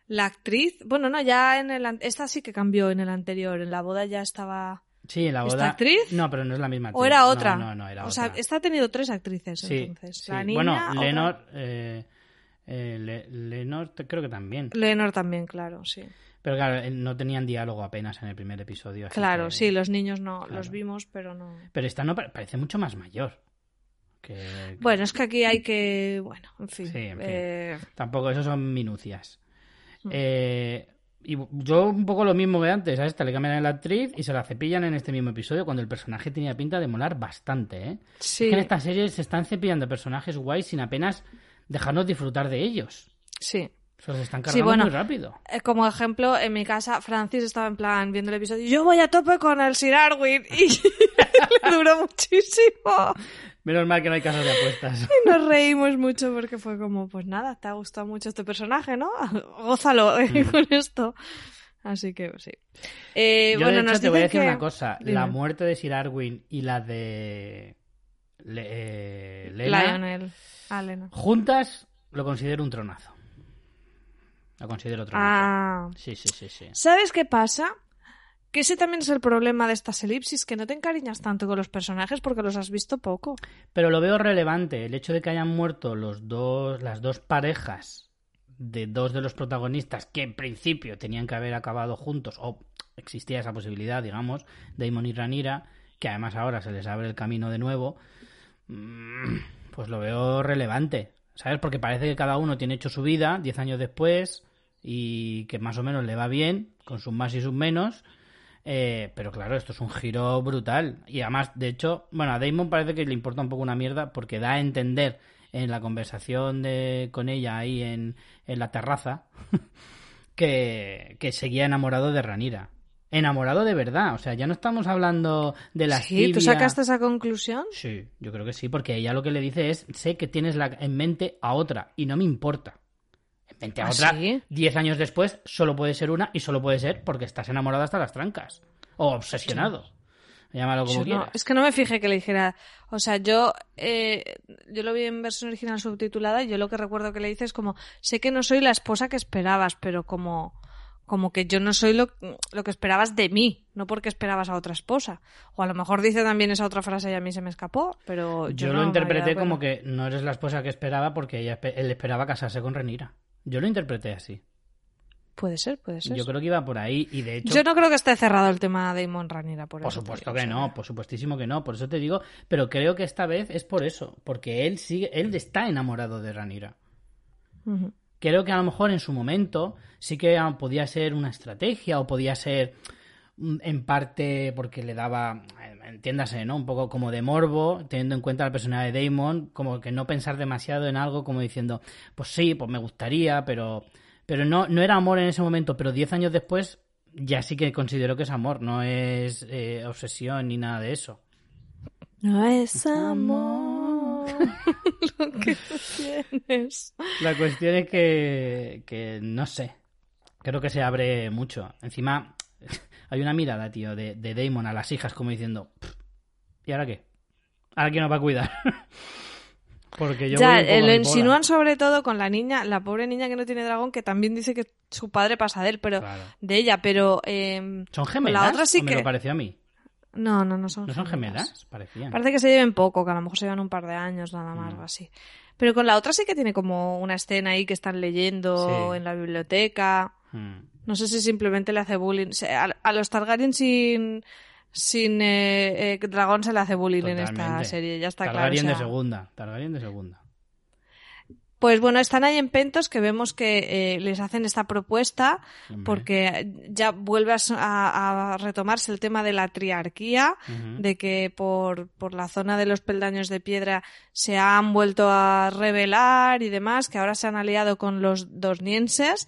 la actriz. Bueno, no, ya en el... Esta sí que cambió en el anterior. En la boda ya estaba... Sí, en la boda. ¿Esta actriz? No, pero no es la misma actriz. ¿O era No, otra? No, no, era o otra. sea, esta ha tenido tres actrices Sí, entonces. sí. La niña, Bueno, Lenor, eh, eh, Le- Lenor creo que también. Lenor también, claro, sí. Pero claro, eh, no tenían diálogo apenas en el primer episodio. así Claro, que- sí, los niños no, claro. los vimos, pero no... Pero esta no pa- parece mucho más mayor. Que, que- Bueno, es que aquí hay que... Bueno, en fin. Sí, en fin. eh, Tampoco, eso son minucias. Mm. Eh, y yo un poco lo mismo que antes. A esta le cambian a la actriz y se la cepillan en este mismo episodio cuando el personaje tenía pinta de molar bastante, ¿eh? sí, Es que en esta serie se están cepillando personajes guays sin apenas dejarnos disfrutar de ellos. sí. Se los están Sí, cargando bueno. muy rápido. Eh, Como ejemplo, en mi casa, Francis estaba en plan viendo el episodio. Yo voy a tope con el Sir Arwin y le duró muchísimo. Menos mal que no hay casas de apuestas. Y nos reímos mucho porque fue como, pues nada, te ha gustado mucho este personaje, ¿no? Gózalo eh, con esto. Así que sí. Eh, Mm. Yo, bueno, de hecho, nos te voy a decir que... una cosa. Dime. La muerte de Sir Arwin y la de Le- eh, Lena, Lionel. Ah, Lena. juntas lo considero un tronazo. Lo considero tronazo. Ah. Sí, sí, sí, sí. ¿Sabes qué pasa? Que ese también es el problema de estas elipsis, que no te encariñas tanto con los personajes porque los has visto poco. Pero lo veo relevante. El hecho de que hayan muerto los dos, las dos parejas de dos de los protagonistas que en principio tenían que haber acabado juntos, o existía esa posibilidad, digamos, Damon y Ranira, que además ahora se les abre el camino de nuevo, mm, pues lo veo relevante. ¿Sabes? Porque parece que cada uno tiene hecho su vida, diez años después, y que más o menos le va bien, con sus más y sus menos. Eh, pero claro, esto es un giro brutal. Y además, de hecho, bueno, a Damon parece que le importa un poco una mierda porque da a entender en la conversación de, con ella ahí en, en la terraza que, que seguía enamorado de Ranira. Enamorado de verdad, o sea, ya no estamos hablando de la Sí, ¿tú sacaste esa conclusión? Sí, yo creo que sí, porque ella lo que le dice es, sé que tienes la, en mente a otra y no me importa. En mente a ¿Ah, otra, sí? diez años después, solo puede ser una y solo puede ser porque estás enamorado hasta las trancas. O obsesionado. Llámalo como no- quieras. es que no me fijé que le dijera. O sea, yo, eh, yo lo vi en versión original subtitulada y yo lo que recuerdo que le dice es como: Sé que no soy la esposa que esperabas, pero como, como que yo no soy lo, lo que esperabas de mí, no porque esperabas a otra esposa. O a lo mejor dice también esa otra frase y a mí se me escapó, pero yo, Yo no lo interpreté como que no eres la esposa que esperaba porque ella, él esperaba casarse con Renira. Yo lo interpreté así. Puede ser, puede ser. Yo creo que iba por ahí y de hecho... Yo no creo que esté cerrado el tema de Damon Ranira por, Por eso, supuesto tío, que no, por supuestísimo que no, por eso te digo, pero creo que esta vez es por eso, porque él sigue, él está enamorado de Ranira. Creo que a lo mejor en su momento sí que podía ser una estrategia o podía ser en parte porque le daba, eh, entiéndase, ¿no? Un poco como de morbo, teniendo en cuenta la personalidad de Damon, como que no pensar demasiado en algo como diciendo, pues sí, pues me gustaría, pero pero no, no era amor en ese momento, pero diez años después ya sí que considero que es amor, no es eh, obsesión ni nada de eso. No es amor lo que tú tienes. La cuestión es que, que no sé. Creo que se abre mucho. Encima, hay una mirada, tío, de, de Damon a las hijas como diciendo, "Pff, ¿y ahora qué? ¿Ahora quién nos va a cuidar? Porque yo ya, eh, lo bola. insinúan sobre todo con la niña, la pobre niña que no tiene dragón, que también dice que su padre pasa de él, pero Claro. de ella, pero eh, ¿Son gemelas? la otra sí ¿O me que lo pareció a mí? no, no, no son. ¿No son gemelas? Parecían. Parece que se lleven poco, que a lo mejor se llevan un par de años nada más Mm. o así. Pero con la otra sí que tiene como una escena ahí que están leyendo Sí. en la biblioteca. Mm. No sé si simplemente le hace bullying. Se- A, a los Targaryen sin, sin eh, eh, dragón se le hace bullying en esta serie, ya está Targaryen claro. o de segunda. Targaryen de segunda. Pues bueno, están ahí en Pentos que vemos que eh, les hacen esta propuesta porque ya vuelve a, a- retomarse el tema de la triarquía, de que por, por la zona de los peldaños de piedra se han vuelto a rebelar y demás, que ahora se han aliado con los dornienses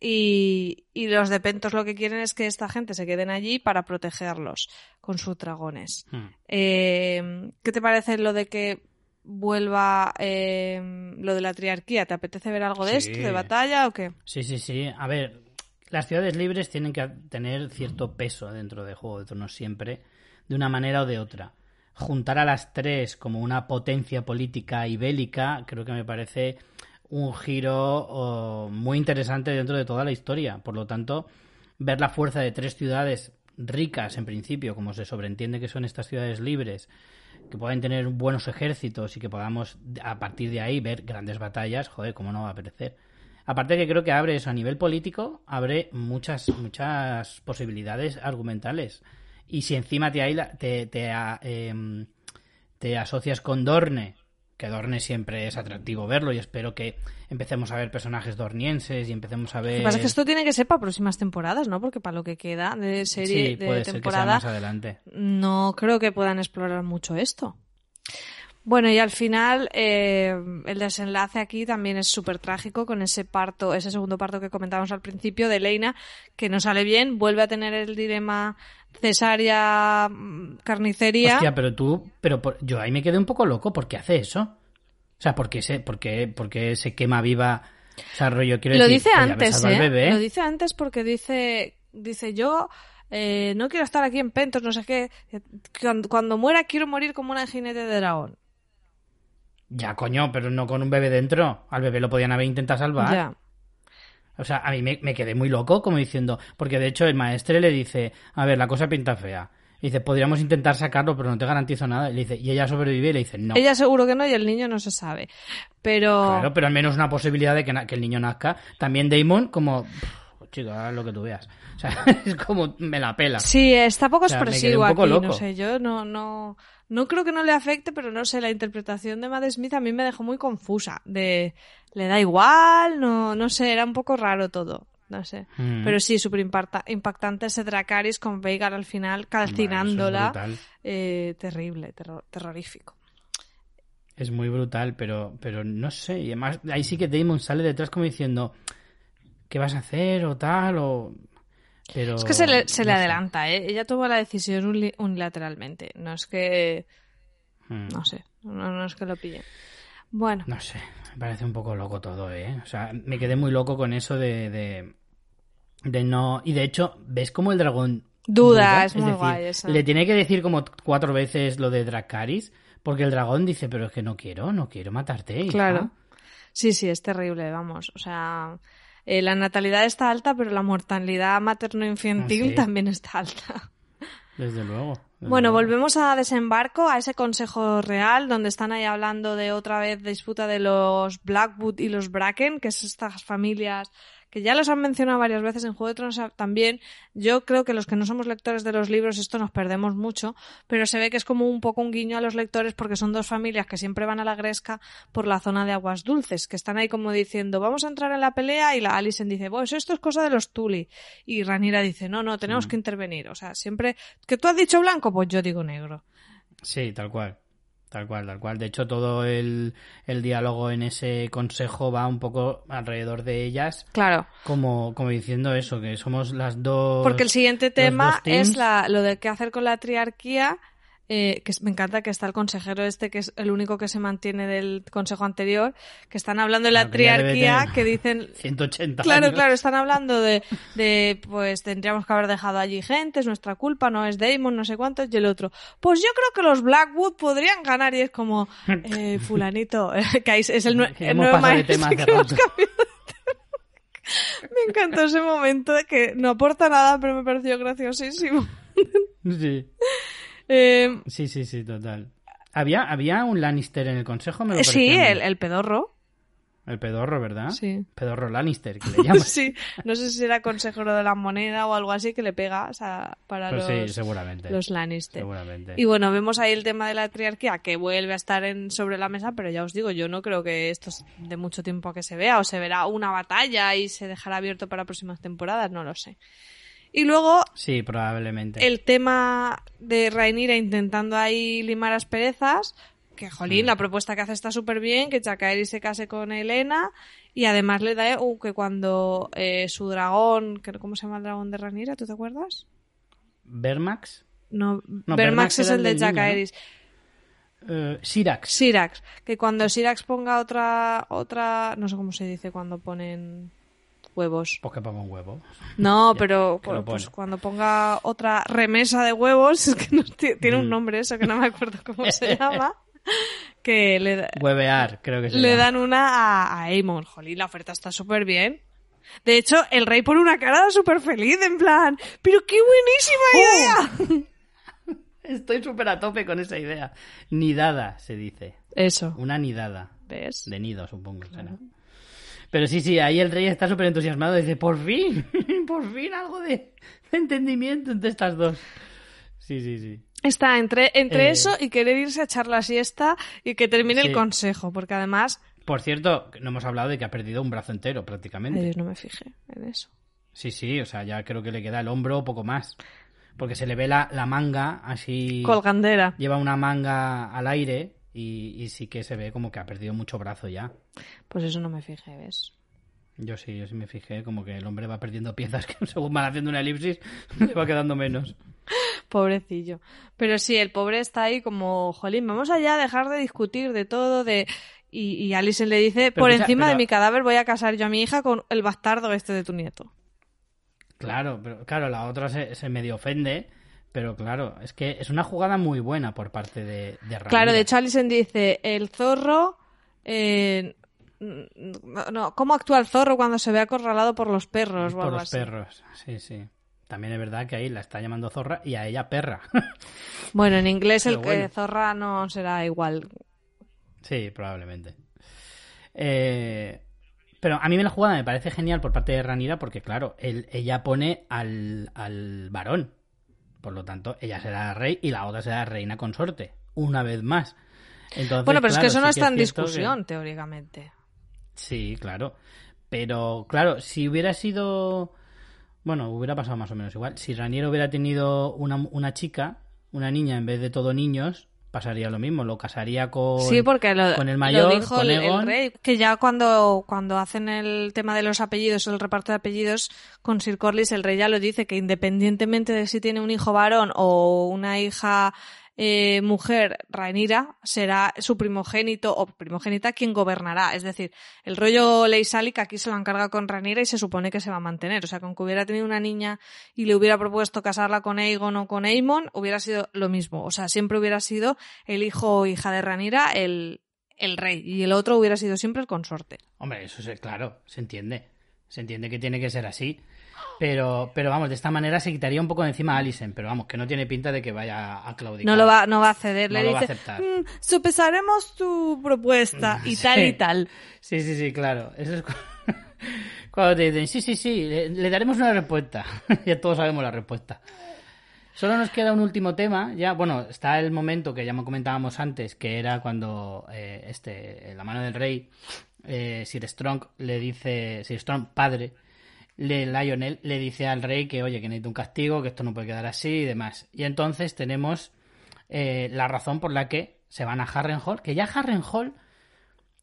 y, y los de Pentos lo que quieren es que esta gente se queden allí para protegerlos con sus dragones. Mm. Eh, ¿Qué te parece lo de que vuelva eh, lo de la triarquía? ¿Te apetece ver algo de Sí. esto, de batalla o qué? Sí, sí, sí. A ver, las ciudades libres tienen que tener cierto peso dentro de Juego de Tronos siempre, de una manera o de otra. Juntar a las tres como una potencia política y bélica creo que me parece un giro muy interesante dentro de toda la historia. Por lo tanto, ver la fuerza de tres ciudades ricas en principio, como se sobreentiende que son estas ciudades libres, que puedan tener buenos ejércitos y que podamos a partir de ahí ver grandes batallas, joder, cómo no va a apetecer. Aparte que creo que abre eso a nivel político, abre muchas muchas posibilidades argumentales. Y si encima te, te, em, te asocias con Dorne, que Dorne siempre es atractivo verlo y espero que empecemos a ver personajes dornienses y empecemos a ver... Lo que pasa es que esto tiene que ser para próximas temporadas, ¿no? Porque para lo que queda de serie, sí, de puede ser que sea más adelante. no creo que puedan explorar mucho esto. Bueno, y al final eh, el desenlace aquí también es súper trágico con ese parto, ese segundo parto que comentábamos al principio de Leina, que no sale bien, vuelve a tener el dilema cesárea, mm, carnicería. Hostia, pero tú, pero por- yo ahí me quedé un poco loco. ¿Por qué hace eso? O sea, ¿por qué se, por qué, por qué se quema viva? O sea, rollo, quiero lo decir, dice antes, ¿eh? bebé. Lo dice antes porque dice, dice yo eh, no quiero estar aquí en Pentos, no sé qué. Cuando, cuando muera quiero morir como una jinete de dragón. Ya, coño, pero no con un bebé dentro. Al bebé lo podían haber intentado salvar. Ya. O sea, a mí me, me quedé muy loco como diciendo, porque de hecho el maestre le dice, a ver, la cosa pinta fea. Y dice, podríamos intentar sacarlo, pero no te garantizo nada. Y le dice, y ella sobrevive y le dice, no. Ella seguro que no y el niño no se sabe. Pero Claro, pero al menos una posibilidad de que, el niño nazca. También Damon, como, "Pff, chico, haz lo que tú veas. O sea, es como, me la pela. sí, está poco O sea, expresivo un poco aquí, loco. no sé, yo no, no, no creo que no le afecte, pero no sé, la interpretación de Matt Smith a mí me dejó muy confusa. De, le da igual, no, no sé, era un poco raro todo. no sé. Mm. Pero sí, súper impactante ese Dracaris con Veigar al final calcinándola. Bueno, es. Eh, terrible, terror- terrorífico. Es muy brutal, pero, pero no sé. Y además, ahí sí que Damon sale detrás como diciendo, ¿qué vas a hacer? O tal, o... Pero, Es que se le, se le no sé. adelanta, ¿eh? Ella toma la decisión uni- unilateralmente. No es que... Mm. No sé, no, no es que lo pille. Bueno, No sé, me parece un poco loco todo, ¿eh? O sea, me quedé muy loco con eso de, de, de no... Y de hecho, ¿ves cómo el dragón Duda, es muy decir, guay esa. Le tiene que decir como cuatro veces lo de Dracaris, porque el dragón dice, pero es que no quiero, no quiero matarte, hija". Claro. Sí, sí, es terrible, vamos. O sea, eh, la natalidad está alta, pero la mortalidad materno-infantil Ah, sí. también está alta. Desde luego. desde Bueno, luego. volvemos a desembarco, a ese consejo real, donde están ahí hablando de otra vez disputa de los Blackwood y los Bracken, que es estas familias que ya los han mencionado varias veces en Juego de Tronos también. Yo creo que los que no somos lectores de los libros esto nos perdemos mucho, pero se ve que es como un poco un guiño a los lectores porque son dos familias que siempre van a la gresca por la zona de aguas dulces, que están ahí como diciendo, vamos a entrar en la pelea y la Alicent dice, pues esto es cosa de los Tully. Y Ranira dice, no, no, tenemos que intervenir. O sea, siempre que tú has dicho blanco, pues yo digo negro. Sí, tal cual. Tal cual, tal cual. De hecho, todo el, el diálogo en ese consejo va un poco alrededor de ellas, Claro, como, como diciendo eso, que somos las dos. porque el siguiente tema es la, lo de qué hacer con la triarquía, eh, que me encanta que está el consejero este, que es el único que se mantiene del consejo anterior, que están hablando de la que triarquía, que dicen... 180 Claro, años. claro, están hablando de, de, pues tendríamos que haber dejado allí gente, es nuestra culpa, no es Damon, no sé cuántos, y el otro, pues yo creo que los Blackwood podrían ganar, y es como, eh, fulanito, que ahí es el, nue- Que el hemos nuevo de maestro que hemos. Me encantó ese momento de que no aporta nada, pero me pareció graciosísimo. Sí. Eh, sí, sí, sí, total. ¿Había, ¿Había un Lannister en el consejo? Me lo sí, el, el pedorro. El pedorro, ¿verdad? Sí. Pedorro Lannister, que le llaman. Sí, no sé si era consejero de la moneda o algo así que le pega o sea, para Pues sí, los, seguramente. los Lannister. Seguramente. Y bueno, vemos ahí el tema de la triarquía que vuelve a estar en, sobre la mesa, pero ya os digo, yo no creo que esto es de mucho tiempo a que se vea, o se verá una batalla y se dejará abierto para próximas temporadas, no lo sé. Y luego Sí, probablemente. el tema de Rhaenyra intentando ahí limar asperezas, que jolín, Mm. la propuesta que hace está súper bien, que Chacaeri se case con Elena y además le da uh, que cuando eh, su dragón, que- ¿cómo se llama el dragón de Rhaenyra? ¿Tú te acuerdas? ¿Bermax? No, No, Vermax es el de niño, Jacaeris. Eh, Syrax. Sirax, que cuando Sirax ponga otra, otra, no sé cómo se dice cuando ponen huevos. Pues que ponga un huevo. No, Ya, pero pues, cuando ponga otra remesa de huevos, es que no, ti- tiene un Mm. nombre eso que no me acuerdo cómo se llama, que le, da- Huevear, creo que se le llama. dan una a, a Aemon. Jolín, la oferta está súper bien. De hecho, el rey pone una cara súper feliz, en plan, pero qué buenísima idea. Estoy súper a tope con esa idea. Nidada, se dice. Eso, Una nidada. ¿ves? De nido, supongo. será. Pero sí, sí, ahí el rey está súper entusiasmado. Dice, por fin, por fin algo de, de entendimiento entre estas dos. Sí, sí, sí. Está entre, entre Eh, eso y querer irse a echar la siesta y que termine Sí. el consejo, porque además, Por cierto, no hemos hablado de que ha perdido un brazo entero prácticamente. ay no me fijé en eso. Sí, sí, o sea, ya creo que le queda el hombro o poco más. Porque se le ve la, la manga así. Colgandera. Lleva una manga al aire y, y sí que se ve como que ha perdido mucho brazo ya. Pues eso no me fijé, ¿ves? Yo sí, yo sí me fijé como que el hombre va perdiendo piezas que según van haciendo una elipsis le va quedando menos. Pobrecillo. Pero sí, el pobre está ahí como, jolín, vamos allá a dejar de discutir de todo, de... Y, y Alison le dice, Pero por escucha, encima de mi cadáver voy a casar yo a mi hija con el bastardo este de tu nieto. Claro, pero claro, la otra se, se medio ofende, pero claro, es que es una jugada muy buena por parte de, de. Claro, de hecho Alison dice, el zorro... eh, no, ¿cómo actúa el zorro cuando se ve acorralado por los perros o por algo los así? perros, sí, sí. También es verdad que ahí la está llamando zorra y a ella perra. Bueno, en inglés el que zorra no será igual. Sí, probablemente. Eh, pero a mí la jugada me parece genial por parte de Ranira porque, claro, él- ella pone al, al varón. Por lo tanto, ella será rey y la otra será reina consorte. Una vez más. Entonces, Bueno, pero es que eso no sí está en es cierto que- discusión, teóricamente. Sí, claro. Pero, claro, si hubiera sido... Bueno, hubiera pasado más o menos igual. Si Raniero hubiera tenido una, una chica, una niña, en vez de todo niños, pasaría lo mismo. Lo casaría con, Sí, porque lo, con el lo mayor, dijo con el, rey, que ya cuando, cuando hacen el tema de los apellidos, el reparto de apellidos con Sir Corlys, el rey ya lo dice, que independientemente de si tiene un hijo varón o una hija eh, mujer, Rhaenyra será su primogénito o primogénita quien gobernará. Es decir, el rollo Ley Salic aquí se lo encarga con Rhaenyra y se supone que se va a mantener. O sea, que hubiera tenido una niña y le hubiera propuesto casarla con Aegon o con Aemon, hubiera sido lo mismo. O sea, siempre hubiera sido el hijo o hija de Rhaenyra el, el rey y el otro hubiera sido siempre el consorte. Hombre, eso es claro, se entiende. Se entiende que tiene que ser así. Pero, pero vamos, de esta manera se quitaría un poco de encima a Alicent. Pero vamos, que no tiene pinta de que vaya a claudicar. No lo va, no va a ceder. No Le lo va a dice, aceptar. "Mm, sopesaremos tu propuesta y tal y tal. Sí, sí, sí, claro. Eso es cu- cuando te dicen, sí, sí, sí, le, le daremos una respuesta. ya todos sabemos la respuesta. Solo nos queda un último tema. Ya, bueno, está el momento que ya me comentábamos antes, que era cuando eh, este, la mano del rey, eh, Sir Strong, le dice, Sir Strong, padre, le, Lionel, le dice al rey que, oye, que necesita un castigo, que esto no puede quedar así y demás. Y entonces tenemos eh, la razón por la que se van a Harrenhal, que ya Harrenhal,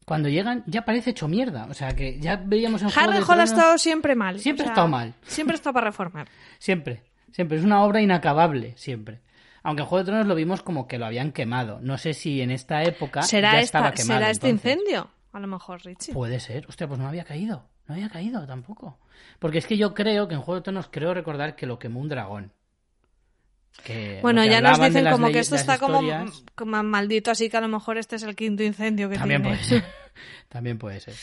cuando llegan, ya parece hecho mierda. O sea, que ya veíamos en de Harrenhal ha estado siempre mal. Siempre O ha estado mal. Siempre está para reformar. Siempre, siempre. Es una obra inacabable, siempre. Aunque en Juego de Tronos lo vimos como que lo habían quemado. No sé si en esta época ¿Será, ya esta, estaba quemado. ¿será este entonces. incendio? A lo mejor, Richie. Puede ser. Hostia, pues no había caído. No había caído tampoco. Porque es que yo creo que en Juego de Tronos creo recordar que lo quemó un dragón. Que Bueno, ya nos dicen como que esto está como, historias, como maldito, así que a lo mejor este es el quinto incendio que También tiene. puede ser. También puede ser.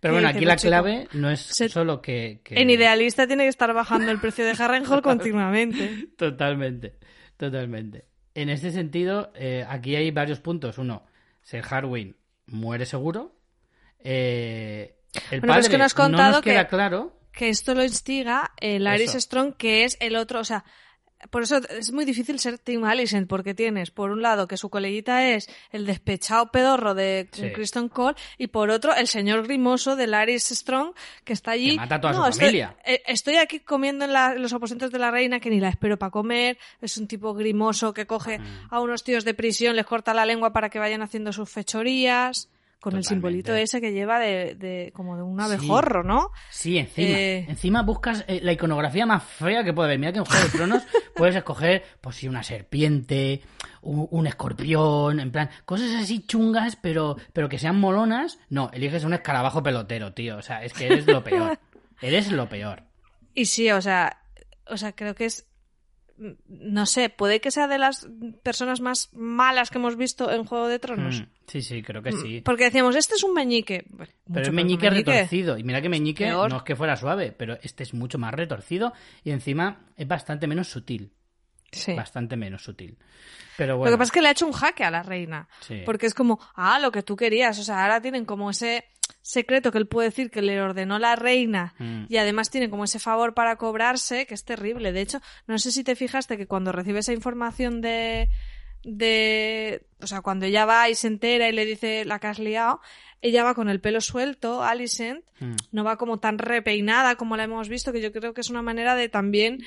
Pero ¿Qué bueno, aquí la chico? clave no es Se- solo que, que- En idealista tiene que estar bajando el precio de Harrenhal continuamente. Totalmente, totalmente. En este sentido, eh, aquí hay varios puntos. Uno, Ser Harwin muere seguro. Eh, el Bueno, padre es que nos has no contado nos queda que- claro. Que esto lo instiga el Aris Eso. Strong, que es el otro, o sea, por eso es muy difícil ser Team Alicent, porque tienes, por un lado, que su coleguita es el despechado pedorro de Sí. Kristen Cole, y por otro, el señor grimoso del Aris Strong, que está allí. Que mata a toda su estoy, familia. eh, Estoy aquí comiendo en, la- en los aposentos de la reina, que ni la espero para comer. Es un tipo grimoso que coge Mm. a unos tíos de prisión, les corta la lengua para que vayan haciendo sus fechorías. Con el simbolito ese que lleva de, de- como de un Sí. abejorro, ¿no? Sí, encima. Eh. Encima buscas eh, la iconografía más fea que puede haber. Mira que en Juego de Tronos puedes escoger, pues sí, una serpiente, un, un escorpión, en plan, cosas así chungas, pero, pero que sean molonas. No, eliges un escarabajo pelotero, tío. O sea, es que eres lo peor. Eres lo peor. Y sí, o sea, o sea, creo que es no sé, puede que sea de las personas más malas que hemos visto en Juego de Tronos. Mm, sí, sí, creo que sí. Porque decíamos, este es un meñique. Bueno, Pero es meñique que retorcido. Y mira que meñique Peor. no es que fuera suave, pero este es mucho más retorcido y encima es bastante menos sutil. Sí. Bastante menos sutil. Pero Lo que pasa es que le ha hecho un jaque a la reina. Sí. Porque es como, ah, lo que tú querías. O sea, ahora tienen como ese secreto que él puede decir que le ordenó la reina Mm. y además tiene como ese favor para cobrarse que es terrible. De hecho, no sé si te fijaste que cuando recibe esa información de de o sea cuando ella va y se entera y le dice la que has liado ella va con el pelo suelto Alicent Mm. no va como tan repeinada como la hemos visto que yo creo que es una manera de también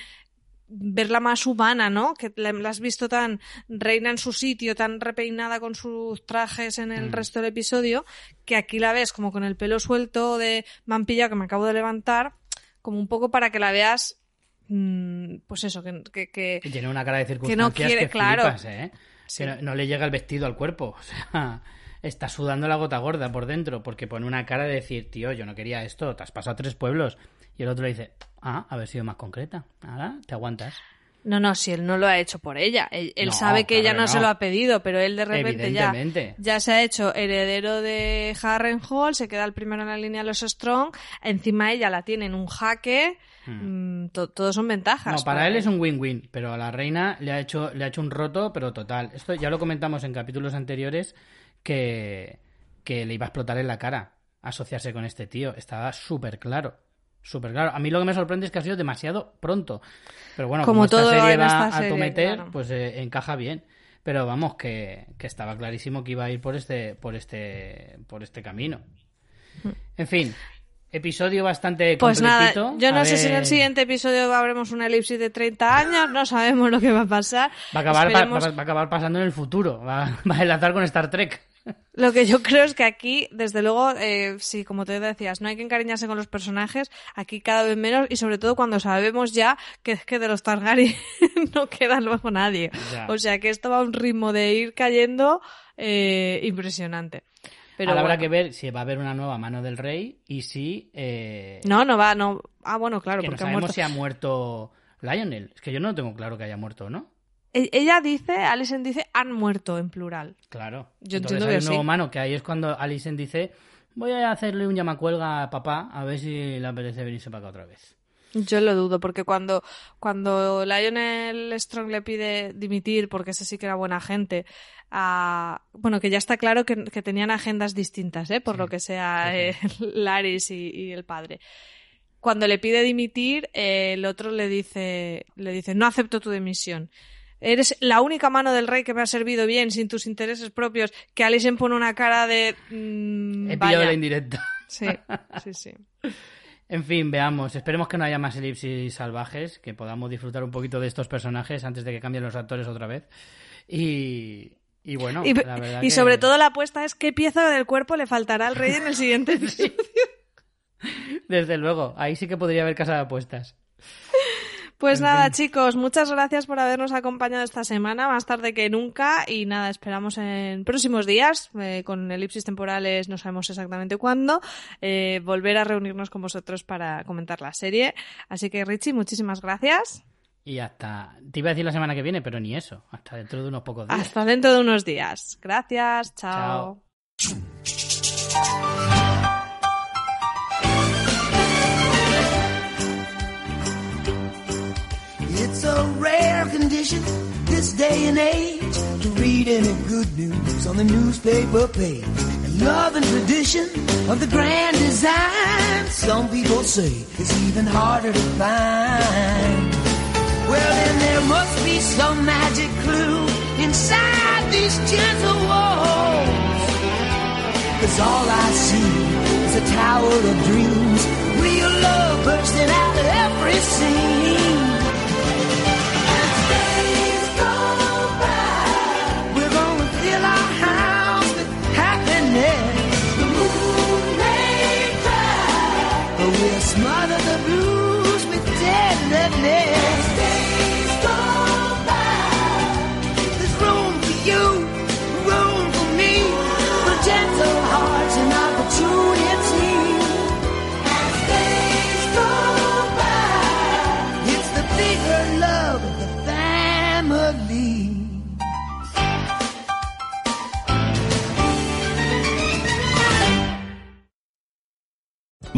verla más humana, ¿no? Que la, la has visto tan reina en su sitio, tan repeinada con sus trajes en el Mm. resto del episodio, que aquí la ves como con el pelo suelto de mampilla que me acabo de levantar, como un poco para que la veas, mm, pues eso, que, que, que- tiene una cara de que circunstancias no quiere, que claro. flipas, ¿eh? Sí. Que no, no le llega el vestido al cuerpo. O sea, está sudando la gota gorda por dentro porque pone una cara de decir, tío, yo no quería esto, te has pasado tres pueblos. Y el otro le dice, ah, haber sido más concreta. Ahora te aguantas. No, no, si él no lo ha hecho por ella. Él, él No, sabe que claro ella no, no. se lo ha pedido, pero él de repente ya, ya se ha hecho heredero de Harrenhal, se queda el primero en la línea de los Strong, encima ella la tiene en un jaque, mm, to- todo son ventajas. No, para él es un win-win, pero a la reina le ha hecho le ha hecho un roto, pero total. Esto ya lo comentamos en capítulos anteriores que, que le iba a explotar en la cara asociarse con este tío. Estaba súper claro. Súper claro. A mí lo que me sorprende es que ha sido demasiado pronto. Pero bueno, Como como, esta todo serie va esta a serie, tometer, claro. pues eh, encaja bien. Pero vamos, que, que estaba clarísimo que iba a ir por este, por este, por este camino. En fin, episodio bastante Pues nada, yo no A sé si en el siguiente episodio habremos una elipsis de 30 años, no sabemos lo que va a pasar. Va a, acabar, va- Esperemos- va- va a acabar pasando en el futuro. Va, va a enlazar con Star Trek. Lo que yo creo es que aquí, desde luego, eh, sí, como te decías, no hay que encariñarse con los personajes, aquí cada vez menos, y sobre todo cuando sabemos ya que es que de los Targaryen no queda luego nadie. Ya. O sea que esto va a un ritmo de ir cayendo eh, impresionante. Pero Ahora habrá que ver si va a haber una nueva mano del rey y si... eh, No, no va, no. Ah, bueno, claro, que no porque ha sabemos muerto. si ha muerto Lionel. Es que yo no tengo claro que haya muerto no. E- Ella dice, Alison dice, han muerto en plural. Claro. Yo Entonces entiendo hay que un nuevo sí. mano, que ahí es cuando Alison dice voy a hacerle un llamacuelga a papá a ver si le apetece venirse para acá otra vez. Yo lo dudo, porque cuando, cuando Lionel Strong le pide dimitir, porque ese sí que era buena gente, a- bueno, que ya está claro que, que tenían agendas distintas, ¿eh? por Sí, lo que sea eh, Laris y, y el padre. Cuando le pide dimitir, eh, el otro le dice, le dice, no acepto tu dimisión. Eres la única mano del rey que me ha servido bien sin tus intereses propios. Que Alison pone una cara de... mm, He vaya. pillado la indirecta. Sí, sí, sí. En fin, veamos. Esperemos que no haya más elipsis salvajes, que podamos disfrutar un poquito de estos personajes antes de que cambien los actores otra vez. Y, y bueno, Y, la verdad y que- sobre todo la apuesta es qué pieza del cuerpo le faltará al rey en el siguiente episodio. Desde luego, ahí sí que podría haber casa de apuestas. Pues En nada, fin. chicos, muchas gracias por habernos acompañado esta semana, más tarde que nunca. Y nada, esperamos en próximos días, eh, con elipsis temporales, no sabemos exactamente cuándo, eh, volver a reunirnos con vosotros para comentar la serie. Así que, Richie, muchísimas gracias. Y hasta, te iba a decir la semana que viene, pero ni eso, hasta dentro de unos pocos días. Hasta dentro de unos días. Gracias, chao. Chao. Rare condition this day and age to read any good news on the newspaper page. Love and tradition of the grand design, some people say it's even harder to find. Well, then there must be some magic clue inside these gentle walls. Cause all I see is a tower of dreams, real love bursting out of every scene. Smother